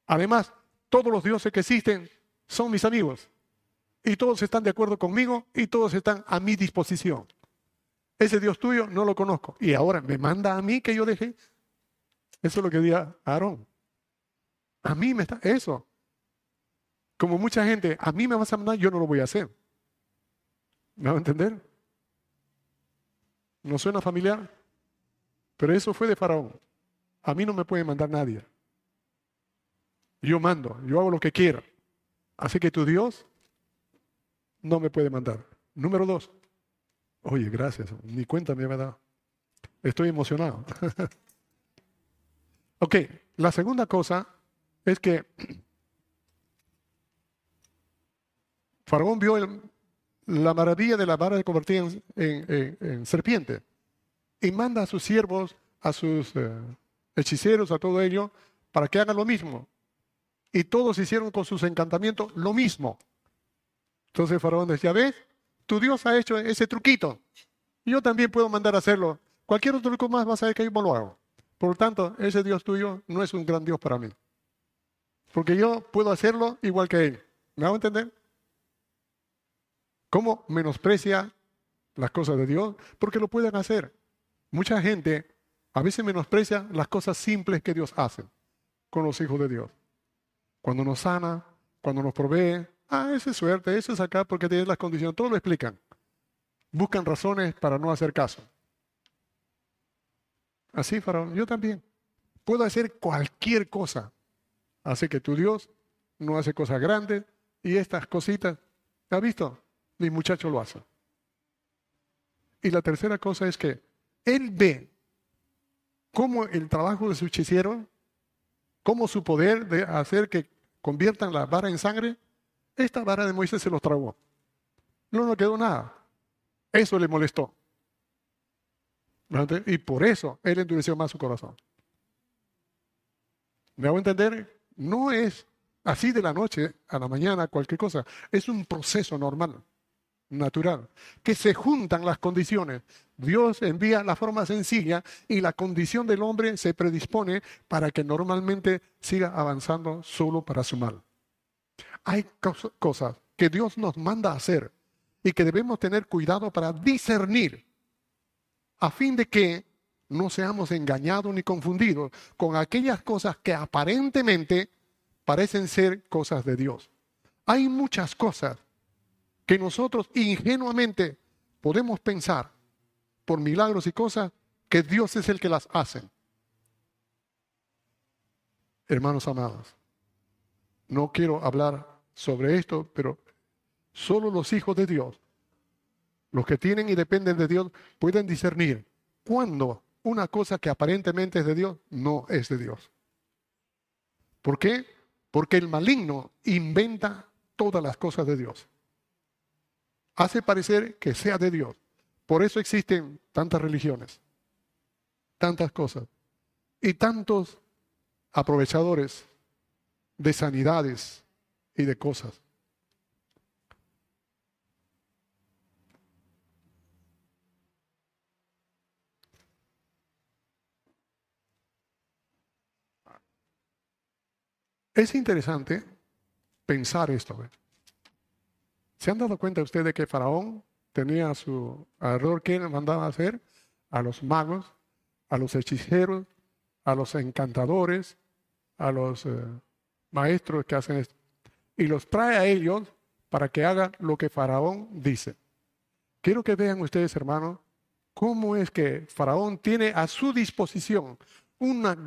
Además, todos los dioses que existen son mis amigos. Y todos están de acuerdo conmigo y todos están a mi disposición. Ese Dios tuyo no lo conozco. Y ahora me manda a mí que yo deje. Eso es lo que diga Aarón. A mí me está. Eso. Como mucha gente, a mí me vas a mandar, yo no lo voy a hacer. ¿Me va a entender? ¿No suena familiar? Pero eso fue de Faraón. A mí no me puede mandar nadie. Yo mando, yo hago lo que quiera. Así que tu Dios no me puede mandar. Número dos. Oye, gracias. Ni cuenta me ha dado. Estoy emocionado. ok, la segunda cosa es que Faraón vio la maravilla de la vara de convertir en, serpiente y manda a sus siervos, a sus eh, hechiceros, a todo ello, para que hagan lo mismo. Y todos hicieron con sus encantamientos lo mismo. Entonces Faraón decía, ¿ves? Tu Dios ha hecho ese truquito. Yo también puedo mandar a hacerlo. Cualquier otro truco más vas a ver que yo lo hago. Por lo tanto, ese Dios tuyo no es un gran Dios para mí. Porque yo puedo hacerlo igual que Él. ¿Me hago entender? ¿Cómo menosprecia las cosas de Dios? Porque lo pueden hacer. Mucha gente a veces menosprecia las cosas simples que Dios hace con los hijos de Dios. Cuando nos sana, cuando nos provee, ah, esa es suerte, eso es acá porque tienes las condiciones, todo lo explican. Buscan razones para no hacer caso. Así, Faraón, yo también. Puedo hacer cualquier cosa. Así que tu Dios no hace cosas grandes y estas cositas, ¿has visto? Mi muchacho lo hace. Y la tercera cosa es que él ve cómo el trabajo de su hechicero cómo su poder de hacer que conviertan la vara en sangre, esta vara de Moisés se los tragó. No nos quedó nada. Eso le molestó. Y por eso él endureció más su corazón. ¿Me hago entender? No es así de la noche a la mañana cualquier cosa. Es un proceso normal natural, que se juntan las condiciones. Dios envía la forma sencilla y la condición del hombre se predispone para que normalmente siga avanzando solo para su mal. Hay cosas que Dios nos manda a hacer y que debemos tener cuidado para discernir a fin de que no seamos engañados ni confundidos con aquellas cosas que aparentemente parecen ser cosas de Dios. Hay muchas cosas que nosotros ingenuamente podemos pensar por milagros y cosas que Dios es el que las hace. Hermanos amados, no quiero hablar sobre esto, pero solo los hijos de Dios, los que tienen y dependen de Dios, pueden discernir cuando una cosa que aparentemente es de Dios no es de Dios. ¿Por qué? Porque el maligno inventa todas las cosas de Dios hace parecer que sea de Dios. Por eso existen tantas religiones, tantas cosas y tantos aprovechadores de sanidades y de cosas. Es interesante pensar esto. ¿Se han dado cuenta ustedes de que Faraón tenía su alrededor que mandaba hacer? A los magos, a los hechiceros, a los encantadores, a los eh, maestros que hacen esto. Y los trae a ellos para que hagan lo que Faraón dice. Quiero que vean ustedes, hermanos, cómo es que Faraón tiene a su disposición una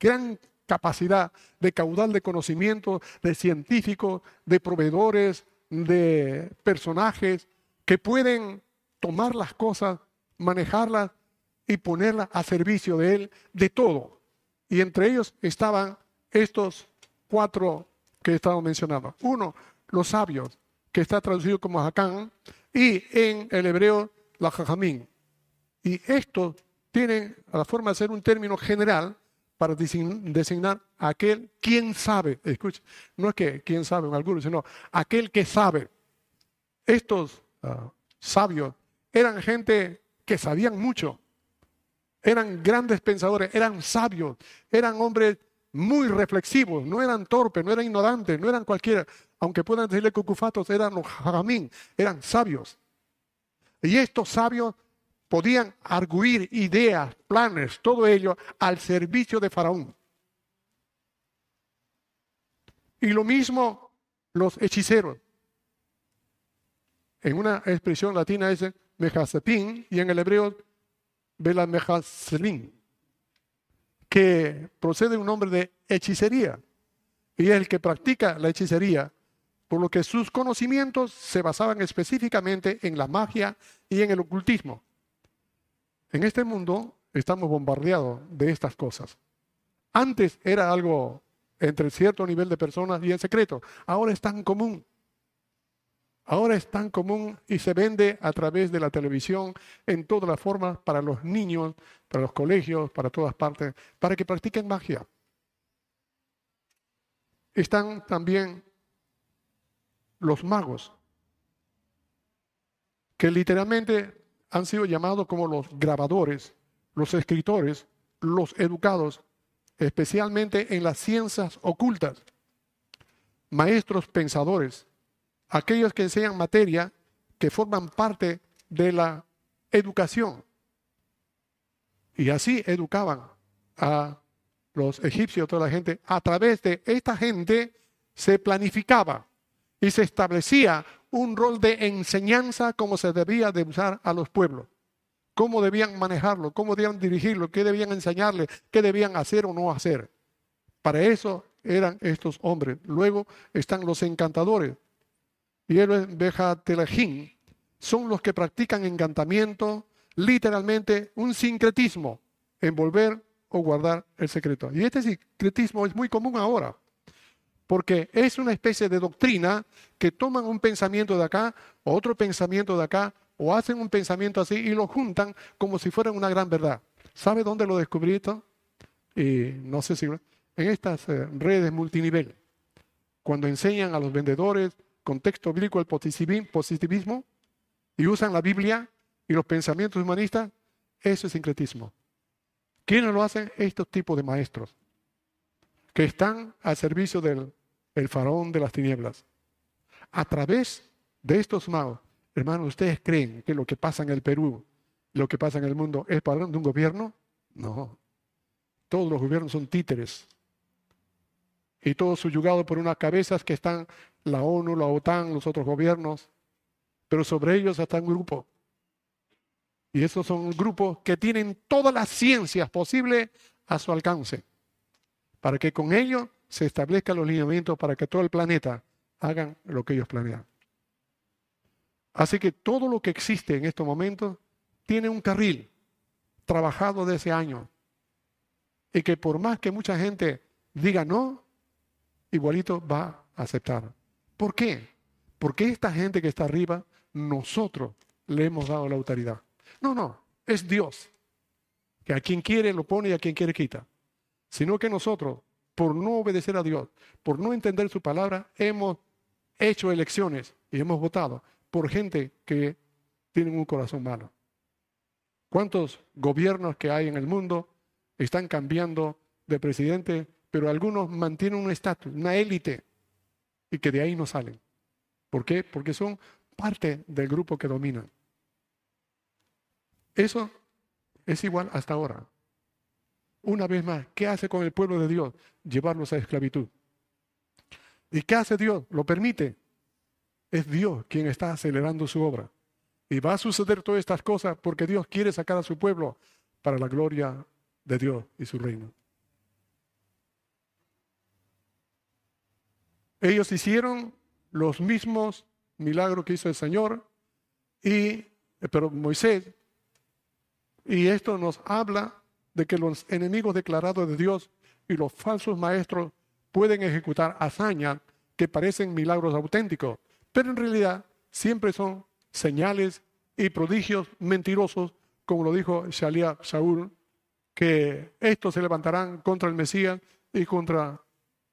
gran capacidad de caudal de conocimiento, de científicos, de proveedores, de personajes que pueden tomar las cosas, manejarlas y ponerlas a servicio de él, de todo. Y entre ellos estaban estos cuatro que he estado mencionando. Uno, los sabios, que está traducido como Hakán, y en el hebreo, la Jajamín. Y esto tiene la forma de ser un término general para designar a aquel quien sabe. Escucha, no es que quien sabe en algunos, sino aquel que sabe. Estos ah, sabios eran gente que sabían mucho, eran grandes pensadores, eran sabios, eran hombres muy reflexivos, no eran torpes, no eran ignorantes, no eran cualquiera, aunque puedan decirle cucufatos, eran los jaramín, eran sabios. Y estos sabios podían arguir ideas, planes, todo ello al servicio de Faraón. Y lo mismo los hechiceros. En una expresión latina es mejasepín y en el hebreo vela que procede de un nombre de hechicería. Y es el que practica la hechicería, por lo que sus conocimientos se basaban específicamente en la magia y en el ocultismo. En este mundo estamos bombardeados de estas cosas. Antes era algo entre cierto nivel de personas y en secreto. Ahora es tan común. Ahora es tan común y se vende a través de la televisión en todas las formas para los niños, para los colegios, para todas partes, para que practiquen magia. Están también los magos, que literalmente han sido llamados como los grabadores, los escritores, los educados, especialmente en las ciencias ocultas, maestros pensadores, aquellos que enseñan materia que forman parte de la educación. Y así educaban a los egipcios, toda la gente. A través de esta gente se planificaba y se establecía un rol de enseñanza como se debía de usar a los pueblos. Cómo debían manejarlo, cómo debían dirigirlo, qué debían enseñarle, qué debían hacer o no hacer. Para eso eran estos hombres. Luego están los encantadores. Y el Bejatelejín son los que practican encantamiento, literalmente un sincretismo, envolver o guardar el secreto. Y este sincretismo es muy común ahora porque es una especie de doctrina que toman un pensamiento de acá, otro pensamiento de acá, o hacen un pensamiento así y lo juntan como si fuera una gran verdad. ¿Sabe dónde lo descubrí esto? Y no sé si en estas eh, redes multinivel, cuando enseñan a los vendedores contexto bíblico el positivismo y usan la Biblia y los pensamientos humanistas, eso es sincretismo. ¿Quiénes lo hacen? Estos tipos de maestros que están al servicio del el faraón de las tinieblas. A través de estos magos, hermanos, ¿ustedes creen que lo que pasa en el Perú, lo que pasa en el mundo, es para de un gobierno? No. Todos los gobiernos son títeres. Y todos subyugados por unas cabezas que están la ONU, la OTAN, los otros gobiernos. Pero sobre ellos está un grupo. Y esos son grupos que tienen todas las ciencias posibles a su alcance para que con ello se establezcan los lineamientos para que todo el planeta hagan lo que ellos planean. Así que todo lo que existe en estos momentos tiene un carril trabajado desde años y que por más que mucha gente diga no, igualito va a aceptar. ¿Por qué? Porque esta gente que está arriba, nosotros le hemos dado la autoridad. No, no, es Dios, que a quien quiere lo pone y a quien quiere quita sino que nosotros, por no obedecer a Dios, por no entender su palabra, hemos hecho elecciones y hemos votado por gente que tiene un corazón malo. ¿Cuántos gobiernos que hay en el mundo están cambiando de presidente, pero algunos mantienen un estatus, una élite, y que de ahí no salen? ¿Por qué? Porque son parte del grupo que dominan. Eso es igual hasta ahora. Una vez más, ¿qué hace con el pueblo de Dios? Llevarlos a esclavitud. ¿Y qué hace Dios? Lo permite. Es Dios quien está acelerando su obra. Y va a suceder todas estas cosas porque Dios quiere sacar a su pueblo para la gloria de Dios y su reino. Ellos hicieron los mismos milagros que hizo el Señor y pero Moisés y esto nos habla de que los enemigos declarados de Dios y los falsos maestros pueden ejecutar hazañas que parecen milagros auténticos, pero en realidad siempre son señales y prodigios mentirosos, como lo dijo Shalia Saúl, que estos se levantarán contra el Mesías y contra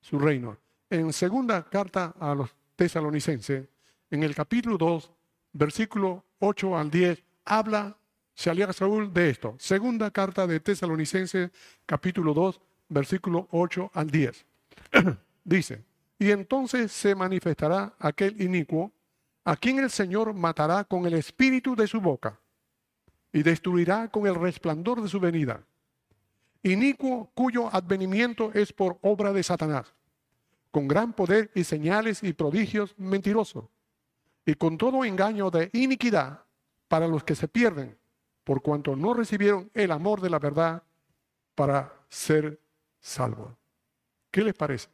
su reino. En segunda carta a los tesalonicenses, en el capítulo 2, versículo 8 al 10, habla Shalia Saúl de esto. Segunda carta de tesalonicenses, capítulo 2, versículo 8 al 10. Dice, y entonces se manifestará aquel inicuo a quien el Señor matará con el espíritu de su boca y destruirá con el resplandor de su venida. Inicuo cuyo advenimiento es por obra de Satanás, con gran poder y señales y prodigios mentirosos, y con todo engaño de iniquidad para los que se pierden, por cuanto no recibieron el amor de la verdad para ser salvos. ¿Qué les parece?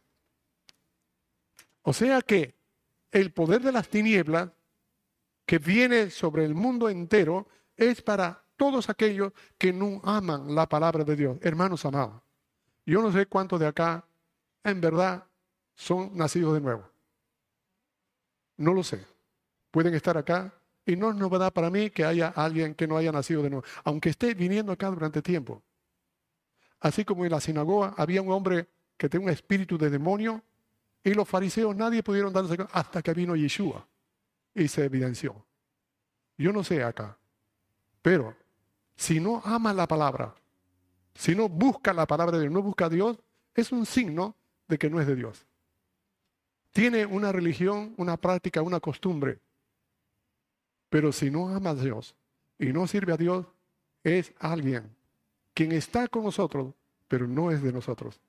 O sea que el poder de las tinieblas que viene sobre el mundo entero es para todos aquellos que no aman la palabra de Dios. Hermanos amados, yo no sé cuántos de acá en verdad son nacidos de nuevo. No lo sé. Pueden estar acá y no es novedad para mí que haya alguien que no haya nacido de nuevo, aunque esté viniendo acá durante tiempo. Así como en la sinagoga había un hombre que tenía un espíritu de demonio y los fariseos nadie pudieron darse cuenta hasta que vino Yeshua y se evidenció. Yo no sé acá, pero si no ama la palabra, si no busca la palabra de Dios, no busca a Dios, es un signo de que no es de Dios. Tiene una religión, una práctica, una costumbre. Pero si no ama a Dios y no sirve a Dios, es alguien quien está con nosotros, pero no es de nosotros.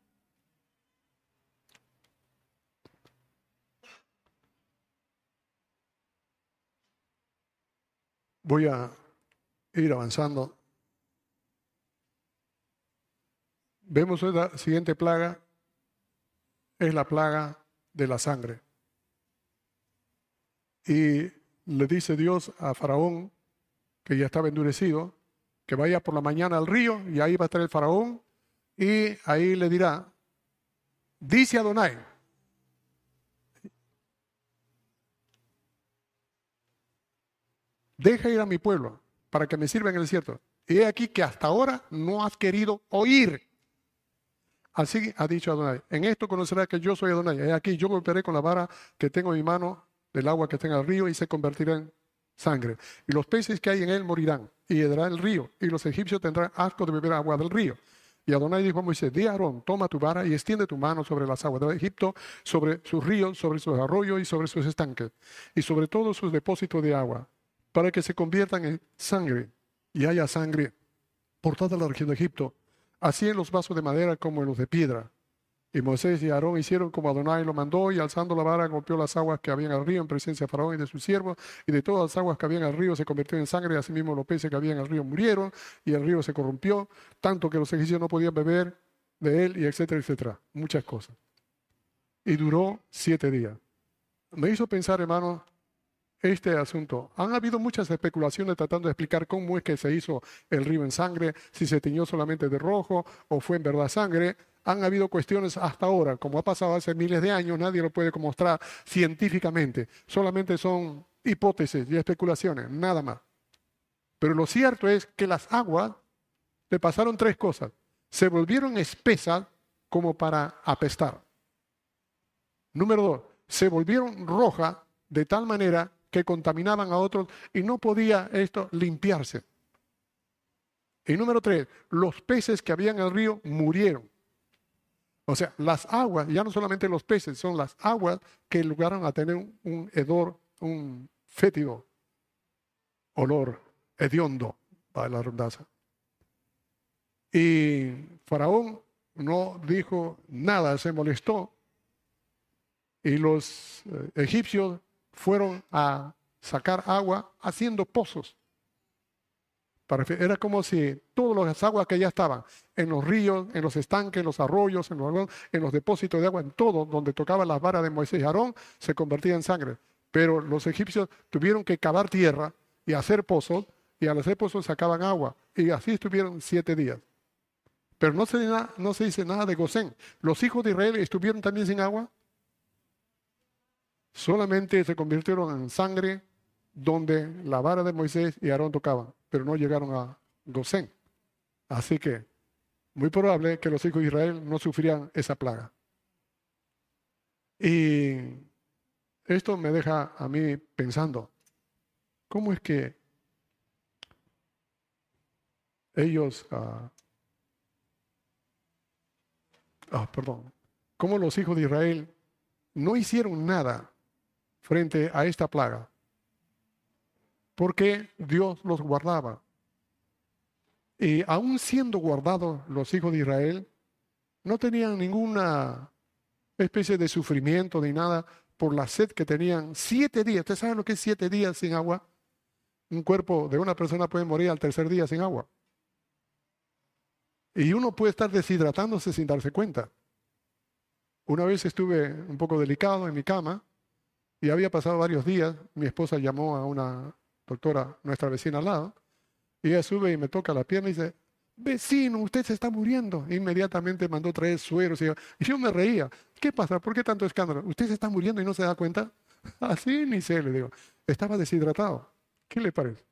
Voy a ir avanzando. Vemos la siguiente plaga, es la plaga de la sangre. Y le dice Dios a Faraón, que ya estaba endurecido, que vaya por la mañana al río y ahí va a estar el faraón y ahí le dirá, dice Adonai, deja ir a mi pueblo para que me sirva en el desierto. Y he aquí que hasta ahora no has querido oír. Así ha dicho Adonai. En esto conocerá que yo soy Adonai. He aquí yo golpearé con la vara que tengo en mi mano del agua que está en el río y se convertirá en sangre. Y los peces que hay en él morirán y heredará el río. Y los egipcios tendrán asco de beber agua del río. Y Adonai dijo a Moisés, di a Aarón, toma tu vara y extiende tu mano sobre las aguas de Egipto, sobre sus ríos, sobre sus arroyos y sobre sus estanques, y sobre todos sus depósitos de agua para que se conviertan en sangre y haya sangre por toda la región de Egipto, así en los vasos de madera como en los de piedra. Y Moisés y Aarón hicieron como Adonai lo mandó, y alzando la vara golpeó las aguas que habían al río en presencia de Faraón y de sus siervos, y de todas las aguas que habían al río se convirtió en sangre, y asimismo los peces que habían al río murieron, y el río se corrompió, tanto que los egipcios no podían beber de él, y etcétera, etcétera. Muchas cosas. Y duró siete días. Me hizo pensar, hermano, este asunto. Han habido muchas especulaciones tratando de explicar cómo es que se hizo el río en sangre, si se teñió solamente de rojo o fue en verdad sangre. Han habido cuestiones hasta ahora, como ha pasado hace miles de años, nadie lo puede mostrar científicamente. Solamente son hipótesis y especulaciones, nada más. Pero lo cierto es que las aguas le pasaron tres cosas. Se volvieron espesas como para apestar. Número dos, se volvieron rojas de tal manera que contaminaban a otros y no podía esto limpiarse. Y número tres, los peces que habían en el río murieron. O sea, las aguas, ya no solamente los peces, son las aguas que llegaron a tener un hedor, un fétido olor hediondo, para la redundancia. Y Faraón no dijo nada, se molestó. Y los eh, egipcios fueron a sacar agua haciendo pozos. Era como si todas las aguas que ya estaban en los ríos, en los estanques, en los arroyos, en los, en los depósitos de agua, en todo donde tocaban las varas de Moisés y Aarón, se convertía en sangre. Pero los egipcios tuvieron que cavar tierra y hacer pozos, y al hacer pozos sacaban agua. Y así estuvieron siete días. Pero no se, no se dice nada de Gosén. ¿Los hijos de Israel estuvieron también sin agua? Solamente se convirtieron en sangre donde la vara de Moisés y Aarón tocaban, pero no llegaron a Gosén. Así que muy probable que los hijos de Israel no sufrían esa plaga. Y esto me deja a mí pensando, ¿cómo es que ellos, ah, ah, perdón, cómo los hijos de Israel no hicieron nada frente a esta plaga? Porque Dios los guardaba. Y aún siendo guardados los hijos de Israel, no tenían ninguna especie de sufrimiento ni nada por la sed que tenían siete días. ¿Usted sabe lo que es siete días sin agua? Un cuerpo de una persona puede morir al tercer día sin agua. Y uno puede estar deshidratándose sin darse cuenta. Una vez estuve un poco delicado en mi cama y había pasado varios días. Mi esposa llamó a una doctora, nuestra vecina al lado, y ella sube y me toca la pierna y dice, vecino, usted se está muriendo. Inmediatamente mandó traer sueros y yo, me reía. ¿Qué pasa? ¿Por qué tanto escándalo? ¿Usted se está muriendo y no se da cuenta? Así ni sé, le digo. Estaba deshidratado. ¿Qué le parece?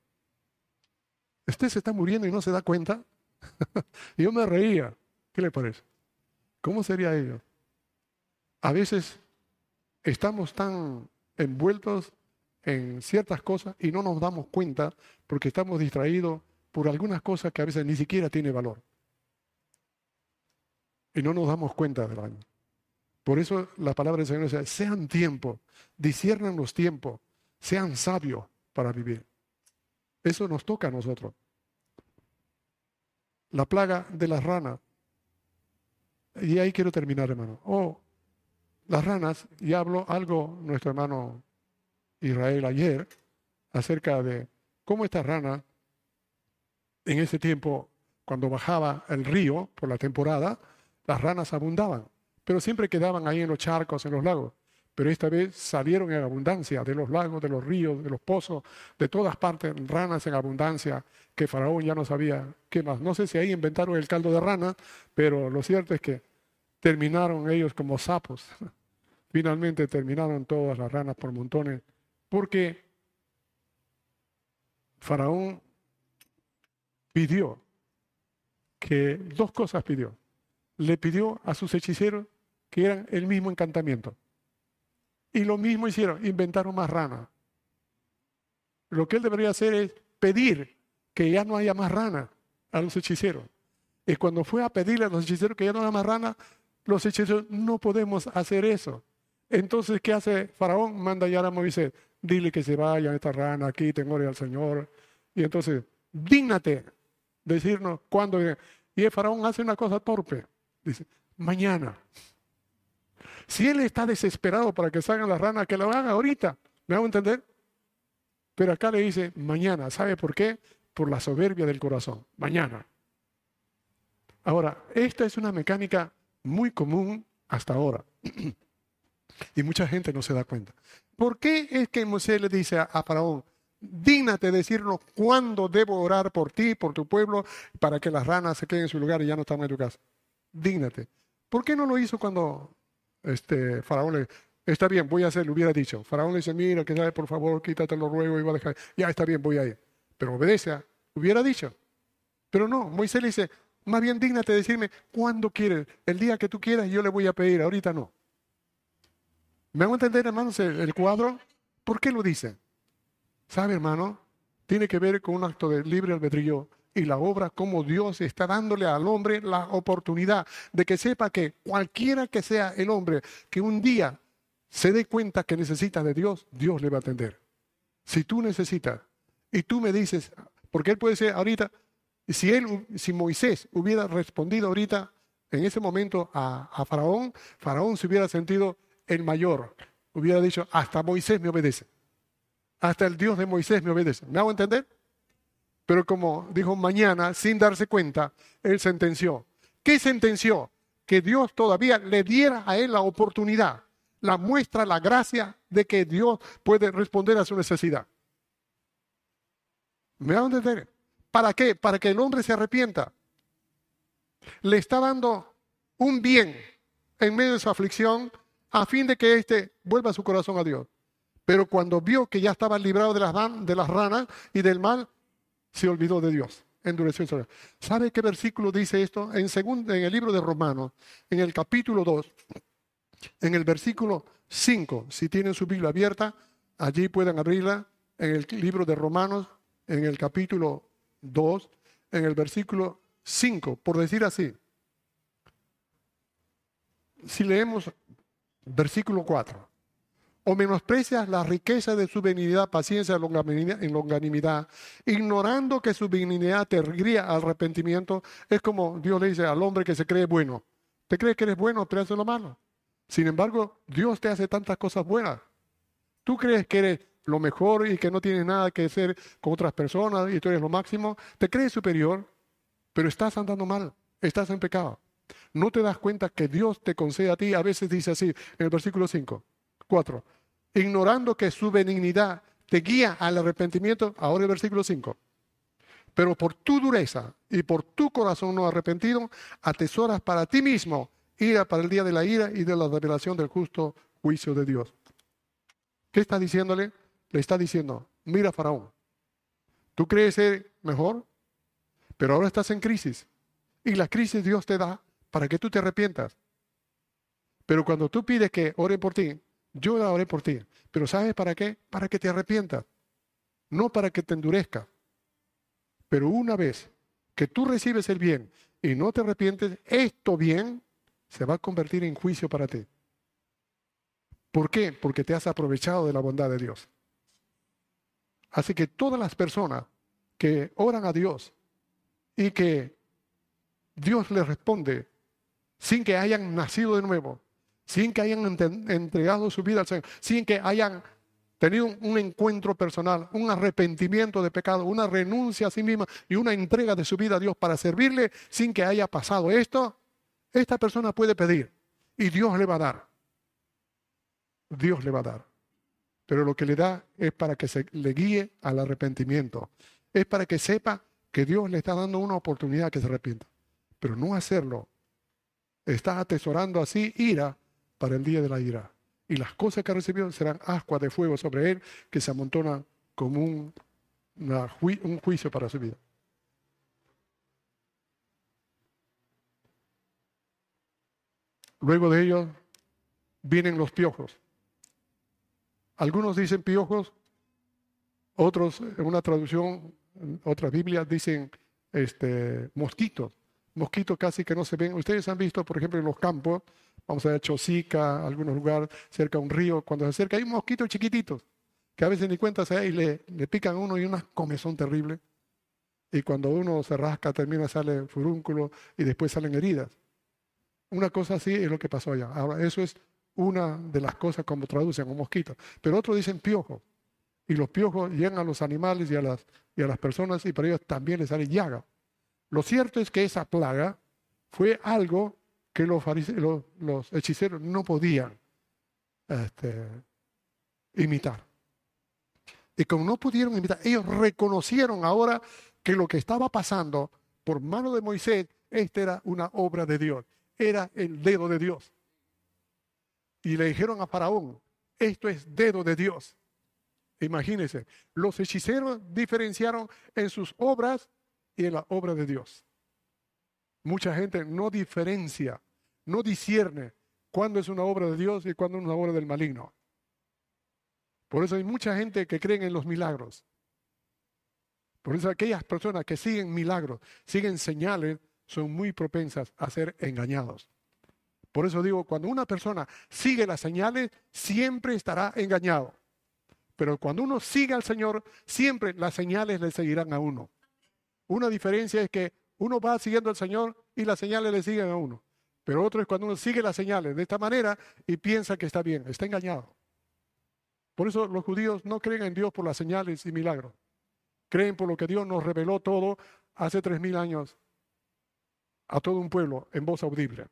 ¿Usted se está muriendo y no se da cuenta? y yo me reía. ¿Qué le parece? ¿Cómo sería ello? A veces estamos tan envueltos en ciertas cosas y no nos damos cuenta porque estamos distraídos por algunas cosas que a veces ni siquiera tiene valor. Y no nos damos cuenta del daño. Por eso la palabra del Señor dice, sean tiempo, disciernan los tiempos, sean sabios para vivir. Eso nos toca a nosotros. La plaga de las ranas. Y ahí quiero terminar, hermano. Oh, las ranas, y hablo algo nuestro hermano Israel ayer acerca de cómo estas ranas en ese tiempo, cuando bajaba el río por la temporada, las ranas abundaban, pero siempre quedaban ahí en los charcos, en los lagos. Pero esta vez salieron en abundancia de los lagos, de los ríos, de los pozos, de todas partes, ranas en abundancia, que Faraón ya no sabía qué más. No sé si ahí inventaron el caldo de rana, pero lo cierto es que terminaron ellos como sapos. Finalmente terminaron todas las ranas por montones, porque Faraón pidió que dos cosas pidió. Le pidió a sus hechiceros que eran el mismo encantamiento. Y lo mismo hicieron, inventaron más ranas. Lo que él debería hacer es pedir que ya no haya más ranas a los hechiceros. Y cuando fue a pedirle a los hechiceros que ya no haya más ranas, los hechiceros no podemos hacer eso. Entonces, ¿qué hace Faraón? Manda ya a Moisés, dile que se vayan esta rana, aquí, gloria al Señor. Y entonces, dígnate decirnos cuándo. Y el faraón hace una cosa torpe. Dice, mañana. Si él está desesperado para que salgan las ranas, que lo haga ahorita. ¿Me hago entender? Pero acá le dice, mañana. ¿Sabe por qué? Por la soberbia del corazón. Mañana. Ahora, esta es una mecánica muy común hasta ahora. y mucha gente no se da cuenta. ¿Por qué es que Moisés le dice a Faraón, Dígnate decirnos cuándo debo orar por ti, por tu pueblo, para que las ranas se queden en su lugar y ya no están en tu casa. Dígnate. ¿Por qué no lo hizo cuando este Faraón le está bien, voy a hacer, le hubiera dicho. Faraón le dice, mira, que sabe, por favor, quítate lo ruego y va a dejar. Ya está bien, voy a ir. Pero obedece, hubiera dicho. Pero no, Moisés le dice, más bien dígnate decirme cuándo quieres, el día que tú quieras, yo le voy a pedir, ahorita no. ¿Me hago entender, hermanos, el cuadro? ¿Por qué lo dice? ¿Sabe, hermano? Tiene que ver con un acto de libre albedrío y la obra como Dios está dándole al hombre la oportunidad de que sepa que cualquiera que sea el hombre que un día se dé cuenta que necesita de Dios, Dios le va a atender. Si tú necesitas y tú me dices, porque él puede ser ahorita, si él, si Moisés hubiera respondido ahorita en ese momento a, a Faraón, Faraón se hubiera sentido el mayor, hubiera dicho, hasta Moisés me obedece. hasta el Dios de Moisés me obedece. ¿Me hago entender? Pero como dijo mañana, sin darse cuenta, él sentenció. ¿Qué sentenció? Que Dios todavía le diera a él la oportunidad, la muestra, la gracia de que Dios puede responder a su necesidad. ¿Me hago entender? ¿Para qué? Para que el hombre se arrepienta. Le está dando un bien en medio de su aflicción a fin de que éste vuelva su corazón a Dios. Pero cuando vio que ya estaba librado de las, ranas y del mal, se olvidó de Dios. Endureció su ¿Sabe qué versículo dice esto? En, segundo, en el libro de Romanos, en el capítulo 2, en el versículo 5, si tienen su Biblia abierta, allí pueden abrirla, en el libro de Romanos, en el capítulo 2, en el versículo 5, por decir así. Si leemos versículo 4, o menosprecias la riqueza de su benignidad, paciencia y longanimidad, ignorando que su benignidad te guía al arrepentimiento, es como Dios le dice al hombre que se cree bueno. ¿Te crees que eres bueno, pero haces lo malo? Sin embargo, Dios te hace tantas cosas buenas. Tú crees que eres lo mejor y que no tienes nada que hacer con otras personas y tú eres lo máximo. Te crees superior, pero estás andando mal, estás en pecado. No te das cuenta que Dios te concede a ti, a veces dice así, en el versículo 5, 4, ignorando que su benignidad te guía al arrepentimiento, ahora el versículo 5. Pero por tu dureza y por tu corazón no arrepentido, atesoras para ti mismo ira para el día de la ira y de la revelación del justo juicio de Dios. ¿Qué está diciéndole? Le está diciendo, mira Faraón, tú crees ser mejor, pero ahora estás en crisis. Y la crisis Dios te da para que tú te arrepientas. Pero cuando tú pides que ore por ti, yo la oré por ti. Pero ¿sabes para qué? Para que te arrepientas. No para que te endurezca. Pero una vez que tú recibes el bien y no te arrepientes, esto bien se va a convertir en juicio para ti. ¿Por qué? Porque te has aprovechado de la bondad de Dios. Así que todas las personas que oran a Dios y que Dios les responde sin que hayan nacido de nuevo, sin que hayan entregado su vida al Señor, sin que hayan tenido un encuentro personal, un arrepentimiento de pecado, una renuncia a sí misma y una entrega de su vida a Dios para servirle sin que haya pasado esto, esta persona puede pedir y Dios le va a dar. Dios le va a dar. Pero lo que le da es para que se le guíe al arrepentimiento. Es para que sepa que Dios le está dando una oportunidad que se arrepienta. Pero no hacerlo. Está atesorando así ira para el día de la ira. Y las cosas que recibió serán ascuas de fuego sobre él que se amontonan como un, juicio para su vida. Luego de ello vienen los piojos. Algunos dicen piojos, otros en una traducción, otras Biblias dicen este, mosquitos. Mosquitos casi que no se ven. Ustedes han visto, por ejemplo, en los campos, vamos a ver Chosica, algunos lugares cerca de un río, cuando se acerca hay mosquitos chiquititos que a veces ni cuenta se y le, le pican a uno y una comezón terrible. Y cuando uno se rasca, termina, sale furúnculo y después salen heridas. Una cosa así es lo que pasó allá. Ahora, eso es una de las cosas como traducen un mosquito. Pero otros dicen piojo. Y los piojos llegan a los animales y a las, y a las personas y para ellos también les sale llaga. Lo cierto es que esa plaga fue algo que los, los, hechiceros no podían este, imitar. Y como no pudieron imitar, ellos reconocieron ahora que lo que estaba pasando por mano de Moisés, esta era una obra de Dios era el dedo de Dios. Y le dijeron a Faraón, esto es dedo de Dios. Imagínense, los hechiceros diferenciaron en sus obras y en la obra de Dios. Mucha gente no diferencia, no discierne cuándo es una obra de Dios y cuándo es una obra del maligno. Por eso hay mucha gente que cree en los milagros. Por eso aquellas personas que siguen milagros, siguen señales, son muy propensas a ser engañados. Por eso digo, cuando una persona sigue las señales, siempre estará engañado. Pero cuando uno sigue al Señor, siempre las señales le seguirán a uno. Una diferencia es que uno va siguiendo al Señor y las señales le siguen a uno. Pero otro es cuando uno sigue las señales de esta manera y piensa que está bien, está engañado. Por eso los judíos no creen en Dios por las señales y milagros. Creen por lo que Dios nos reveló todo hace tres mil años a todo un pueblo en voz audible,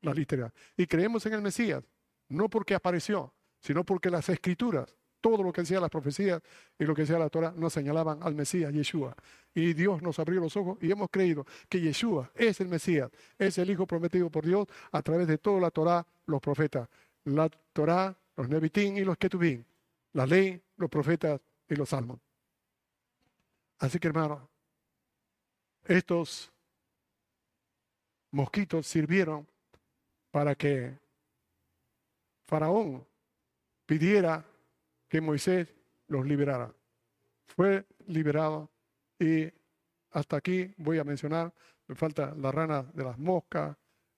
la literal. Y creemos en el Mesías, no porque apareció, sino porque las escrituras, todo lo que decía las profecías y lo que decía la Torah, nos señalaban al Mesías, Yeshua. Y Dios nos abrió los ojos y hemos creído que Yeshua es el Mesías, es el Hijo prometido por Dios a través de toda la Torah, los profetas. La Torah, los Nevitín y los Ketubín. La ley, los profetas y los salmos. Así que hermano, estos mosquitos sirvieron para que Faraón pidiera que Moisés los liberara. Fue liberado y hasta aquí voy a mencionar, me falta la rana de las moscas,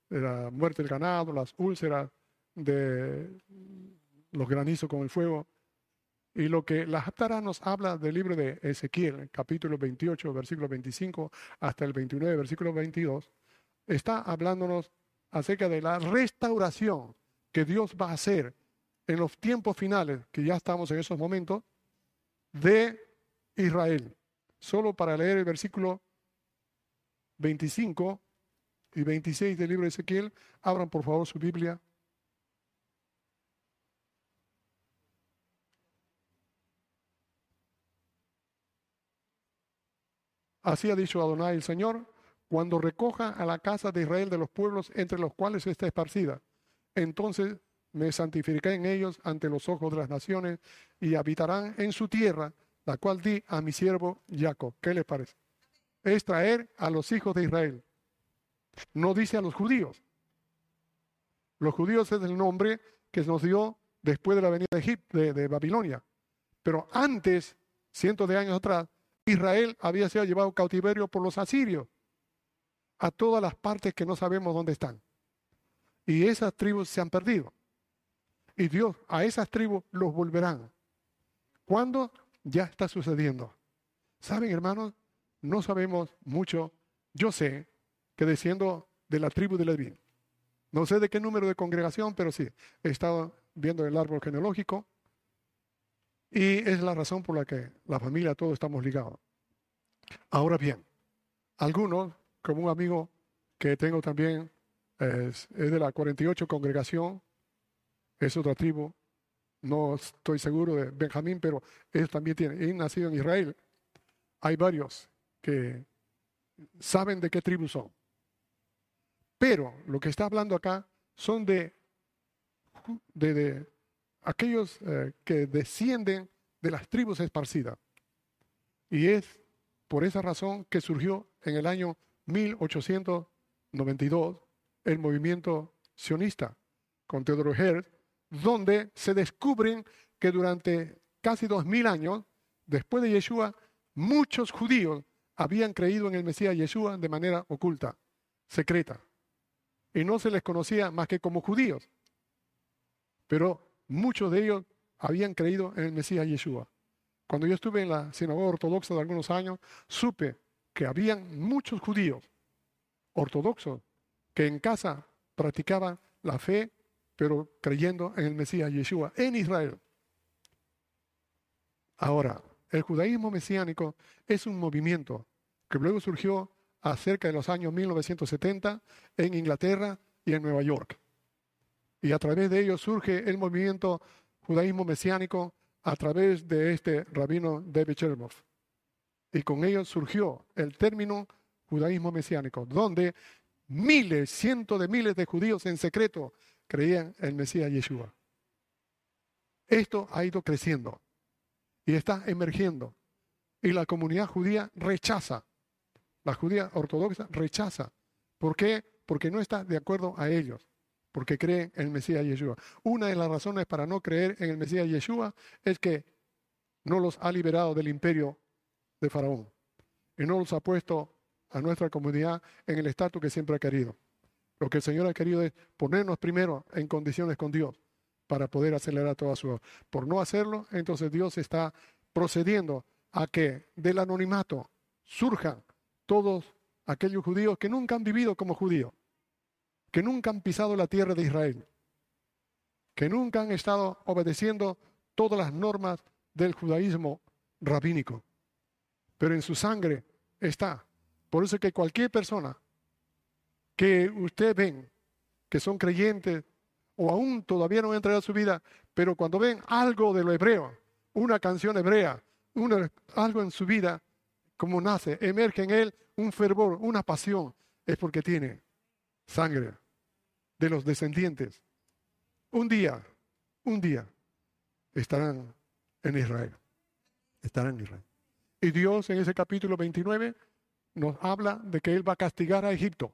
de la muerte del ganado, las úlceras, de los granizos con el fuego. Y lo que la Haftarah nos habla del libro de Ezequiel, capítulo 28, versículo 25 hasta el 29, versículo 22, está hablándonos acerca de la restauración que Dios va a hacer en los tiempos finales, que ya estamos en esos momentos, de Israel. Solo para leer el versículo 25 y 26 del libro de Ezequiel, abran por favor su Biblia. Así ha dicho Adonai el Señor, cuando recoja a la casa de Israel de los pueblos entre los cuales está esparcida. Entonces me santificaré en ellos ante los ojos de las naciones y habitarán en su tierra, la cual di a mi siervo Jacob. ¿Qué les parece? Es traer a los hijos de Israel. No dice a los judíos. Los judíos es el nombre que nos dio después de la venida de, Egipto, de, de Babilonia. Pero antes, cientos de años atrás, Israel había sido llevado cautiverio por los asirios a todas las partes que no sabemos dónde están. Y esas tribus se han perdido. Y Dios a esas tribus los volverán. ¿Cuándo? Ya está sucediendo. ¿Saben, hermanos? No sabemos mucho. Yo sé que desciendo de la tribu de Leví. No sé de qué número de congregación, pero sí, he estado viendo el árbol genealógico y es la razón por la que la familia, todos estamos ligados. Ahora bien, algunos, como un amigo que tengo también, es, es de la 48 congregación, es otra tribu, no estoy seguro de Benjamín, pero ellos también tienen, y nacido en Israel. Hay varios que saben de qué tribu son. Pero lo que está hablando acá son de, de, aquellos eh, que descienden de las tribus esparcidas. Y es por esa razón que surgió en el año 1892 el movimiento sionista con Theodor Herz, donde se descubren que durante casi dos mil años, después de Yeshua, muchos judíos habían creído en el Mesías Yeshua de manera oculta, secreta. Y no se les conocía más que como judíos. Pero muchos de ellos habían creído en el Mesías Yeshua. Cuando yo estuve en la sinagoga ortodoxa de algunos años, supe que habían muchos judíos ortodoxos que en casa practicaban la fe pero creyendo en el Mesías Yeshua en Israel. Ahora, el judaísmo mesiánico es un movimiento que luego surgió acerca de los años 1970 en Inglaterra y en Nueva York. Y a través de ello surge el movimiento judaísmo mesiánico a través de este rabino David Chernoff. Y con ello surgió el término judaísmo mesiánico, donde miles, cientos de miles de judíos en secreto creían en el Mesías Yeshua. Esto ha ido creciendo y está emergiendo. Y la comunidad judía rechaza, la judía ortodoxa rechaza. ¿Por qué? Porque no está de acuerdo a ellos, porque creen en el Mesías Yeshua. Una de las razones para no creer en el Mesías Yeshua es que no los ha liberado del imperio de Faraón y no los ha puesto a nuestra comunidad en el estatus que siempre ha querido. Lo que el Señor ha querido es ponernos primero en condiciones con Dios para poder acelerar toda su obra. Por no hacerlo, entonces Dios está procediendo a que del anonimato surjan todos aquellos judíos que nunca han vivido como judíos, que nunca han pisado la tierra de Israel, que nunca han estado obedeciendo todas las normas del judaísmo rabínico. Pero en su sangre está. Por eso que cualquier persona que usted ven que son creyentes o aún todavía no han entregado su vida, pero cuando ven algo de lo hebreo, una canción hebrea, algo en su vida, como nace, emerge en él un fervor, una pasión, es porque tiene sangre de los descendientes. Un día, un día, estarán en Israel. Estarán en Israel. Y Dios en ese capítulo 29 nos habla de que Él va a castigar a Egipto.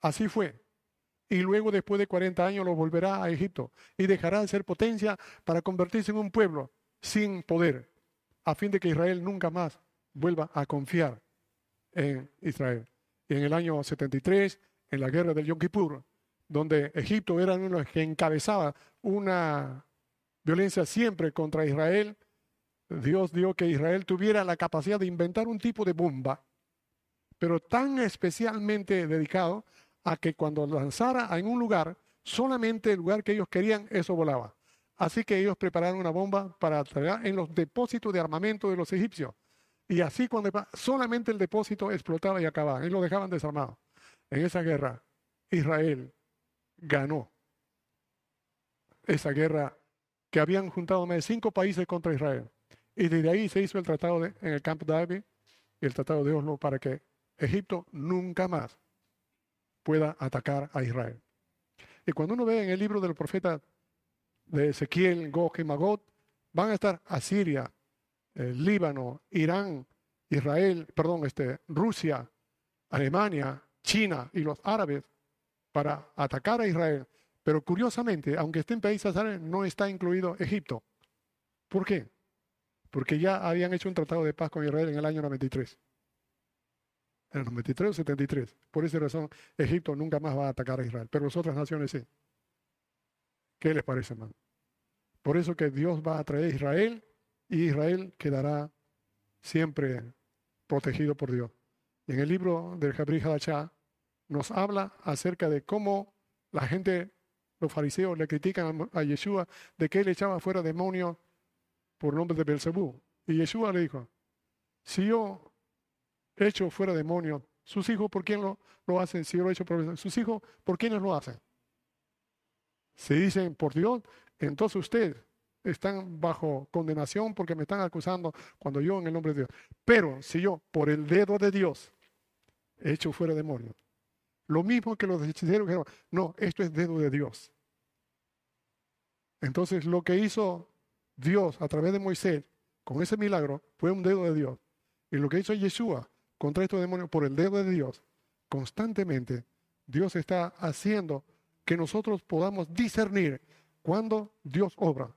Así fue. Y luego, después de 40 años, lo volverá a Egipto y dejará de ser potencia para convertirse en un pueblo sin poder, a fin de que Israel nunca más vuelva a confiar en Israel. Y en el año 73, en la guerra del Yom Kippur, donde Egipto era uno de los que encabezaba una violencia siempre contra Israel, Dios dio que Israel tuviera la capacidad de inventar un tipo de bomba, pero tan especialmente dedicado a que cuando lanzara en un lugar, solamente el lugar que ellos querían, eso volaba. Así que ellos prepararon una bomba para traer en los depósitos de armamento de los egipcios. Y así cuando solamente el depósito explotaba y acababa, y lo dejaban desarmado. En esa guerra, Israel ganó esa guerra que habían juntado más de cinco países contra Israel. Y desde ahí se hizo el tratado en el campo David y el tratado de Oslo para que Egipto nunca más pueda atacar a Israel. Y cuando uno ve en el libro del profeta de Ezequiel, Gog van a estar Asiria, el Líbano, Irán, Israel, perdón, este, Rusia, Alemania, China y los árabes para atacar a Israel. Pero curiosamente, aunque esté en países árabes, no está incluido Egipto. ¿Por qué? Porque ya habían hecho un tratado de paz con Israel en el año 93. En el 93 o 73. Por esa razón, Egipto nunca más va a atacar a Israel, pero las otras naciones sí. ¿Qué les parece, hermano? Por eso que Dios va a traer a Israel y Israel quedará siempre protegido por Dios. en el libro del Jabri Hadachá nos habla acerca de cómo la gente, los fariseos, le critican a Yeshua de que él echaba fuera demonios por nombre de Belzebú. Y Yeshua le dijo, si yo echo fuera demonios, sus hijos, ¿por quién lo, lo hacen? Si yo lo echo por sus hijos, ¿por quiénes lo hacen? Si dicen por Dios, entonces ustedes están bajo condenación porque me están acusando cuando yo en el nombre de Dios. Pero si yo, por el dedo de Dios, echo fuera demonios, lo mismo que los hechiceros dijeron, no, esto es dedo de Dios. Entonces lo que hizo Dios a través de Moisés con ese milagro fue un dedo de Dios. Y lo que hizo Yeshua contra estos demonios por el dedo de Dios, constantemente Dios está haciendo que nosotros podamos discernir cuando Dios obra.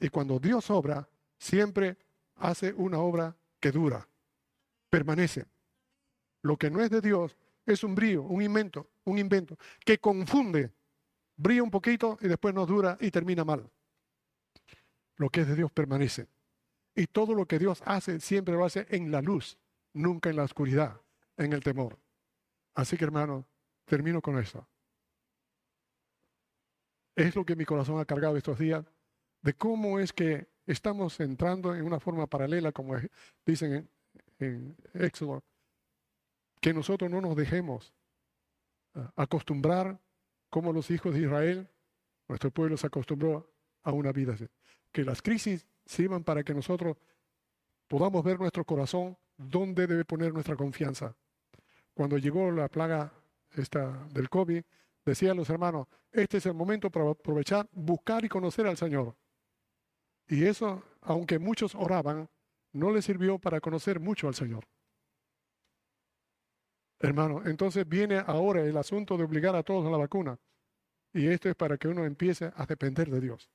Y cuando Dios obra, siempre hace una obra que dura, permanece. Lo que no es de Dios es un brillo, un invento, un invento que confunde, brilla un poquito y después no dura y termina mal. Lo que es de Dios permanece. Y todo lo que Dios hace siempre lo hace en la luz, nunca en la oscuridad, en el temor. Así que hermano, termino con esto. Es lo que mi corazón ha cargado estos días, de cómo es que estamos entrando en una forma paralela, como dicen en, Éxodo, que nosotros no nos dejemos ah, acostumbrar como los hijos de Israel, nuestro pueblo se acostumbró a una vida. Que las crisis sirvan para que nosotros podamos ver nuestro corazón dónde debe poner nuestra confianza. Cuando llegó la plaga esta del COVID, decían los hermanos, este es el momento para aprovechar, buscar y conocer al Señor. Y eso, aunque muchos oraban, no les sirvió para conocer mucho al Señor. Hermano, entonces viene ahora el asunto de obligar a todos a la vacuna. Y esto es para que uno empiece a depender de Dios.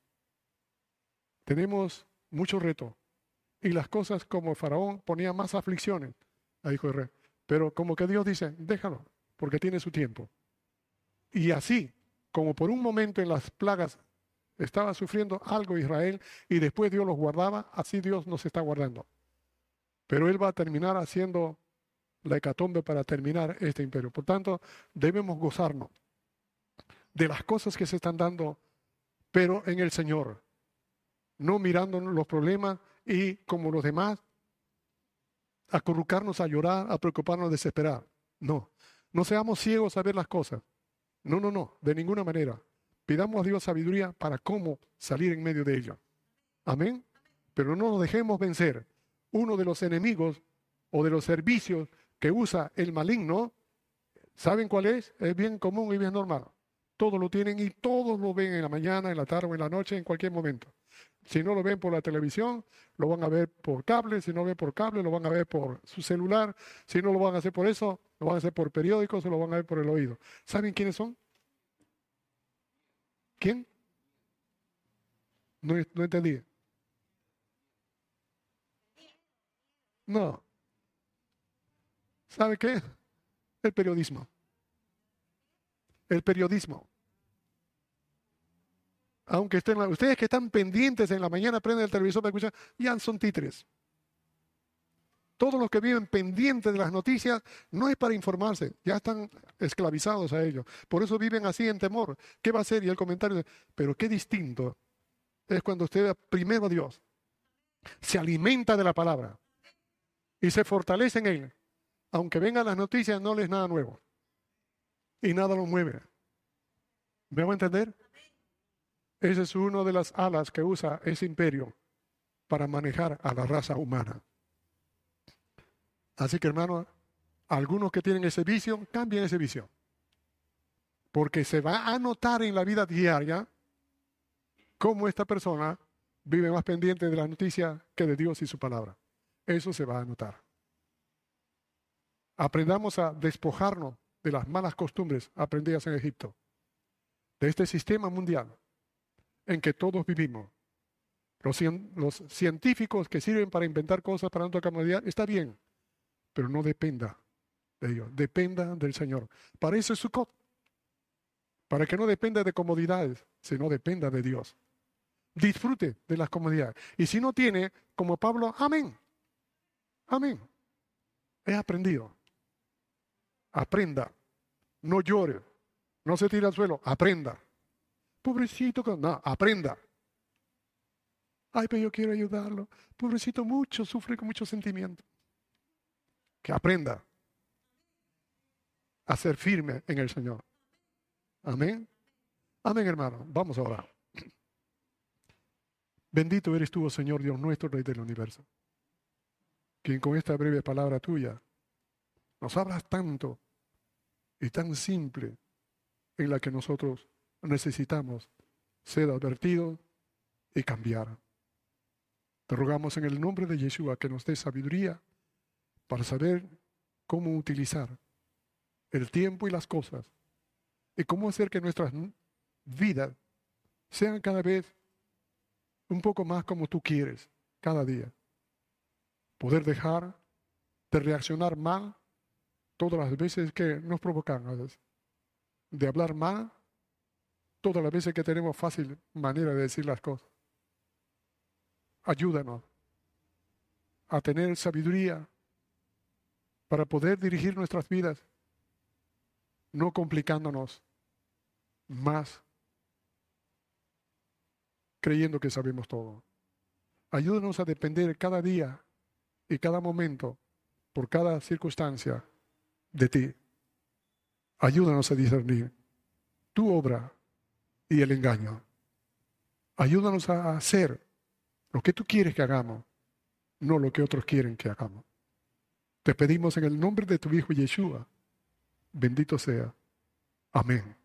Tenemos mucho reto. Y las cosas como Faraón ponía más aflicciones a hijo de rey. Pero como que Dios dice, déjalo, porque tiene su tiempo. Y así, como por un momento en las plagas estaba sufriendo algo Israel y después Dios los guardaba, así Dios nos está guardando. Pero Él va a terminar haciendo la hecatombe para terminar este imperio. Por tanto, debemos gozarnos de las cosas que se están dando, pero en el Señor. no mirando los problemas y como los demás, acurrucarnos a llorar, a preocuparnos, a desesperar. No, no seamos ciegos a ver las cosas. No, no, no, de ninguna manera. Pidamos a Dios sabiduría para cómo salir en medio de ella. Amén. Pero no nos dejemos vencer. Uno de los enemigos o de los servicios que usa el maligno, ¿saben cuál es? Es bien común y bien normal. Todos lo tienen y todos lo ven en la mañana, en la tarde o en la noche, en cualquier momento. Si no lo ven por la televisión, lo van a ver por cable. Si no lo ven por cable, lo van a ver por su celular. Si no lo van a hacer por eso, lo van a hacer por periódicos o lo van a ver por el oído. ¿Saben quiénes son? ¿Quién? No, no entendí. No. ¿Sabe qué? El periodismo. El periodismo. Aunque estén, ustedes que están pendientes en la mañana, prenden el televisor para escuchar, ya son títeres. Todos los que viven pendientes de las noticias no es para informarse, ya están esclavizados a ellos. Por eso viven así en temor. ¿Qué va a hacer? Y el comentario, pero qué distinto es cuando usted primero a Dios, se alimenta de la palabra y se fortalece en él. Aunque vengan las noticias, no les nada nuevo. Y nada lo mueve. ¿Me a entender? Ese es uno de las alas que usa ese imperio para manejar a la raza humana. Así que hermano, algunos que tienen ese vicio, cambien ese vicio. Porque se va a notar en la vida diaria cómo esta persona vive más pendiente de la noticia que de Dios y su palabra. Eso se va a notar. Aprendamos a despojarnos de las malas costumbres aprendidas en Egipto, de este sistema mundial en que todos vivimos. Los, científicos que sirven para inventar cosas para nuestra comodidad, está bien, pero no dependa de Dios, dependa del Señor. Para eso es Sukkot, para que no dependa de comodidades, sino dependa de Dios. Disfrute de las comodidades. Y si no tiene, como Pablo, amén. Amén. He aprendido. Aprenda. No llore. No se tire al suelo. Aprenda. Pobrecito, no, aprenda. Ay, pero yo quiero ayudarlo. Pobrecito, mucho, sufre con mucho sentimiento. Que aprenda a ser firme en el Señor. Amén. Amén, hermano. Vamos a orar. Bendito eres tú, oh Señor Dios nuestro, Rey del universo, quien con esta breve palabra tuya nos hablas tanto y tan simple en la que nosotros necesitamos ser advertidos y cambiar. Te rogamos en el nombre de Yeshua que nos dé sabiduría para saber cómo utilizar el tiempo y las cosas y cómo hacer que nuestras vidas sean cada vez un poco más como tú quieres, cada día. Poder dejar de reaccionar mal todas las veces que nos provocan, de hablar mal todas las veces que tenemos fácil manera de decir las cosas. Ayúdanos a tener sabiduría para poder dirigir nuestras vidas, no complicándonos más, creyendo que sabemos todo. Ayúdanos a depender cada día y cada momento, por cada circunstancia, de ti. Ayúdanos a discernir tu obra y el engaño. Ayúdanos a hacer lo que tú quieres que hagamos, no lo que otros quieren que hagamos. Te pedimos en el nombre de tu Hijo Yeshua. Bendito sea. Amén.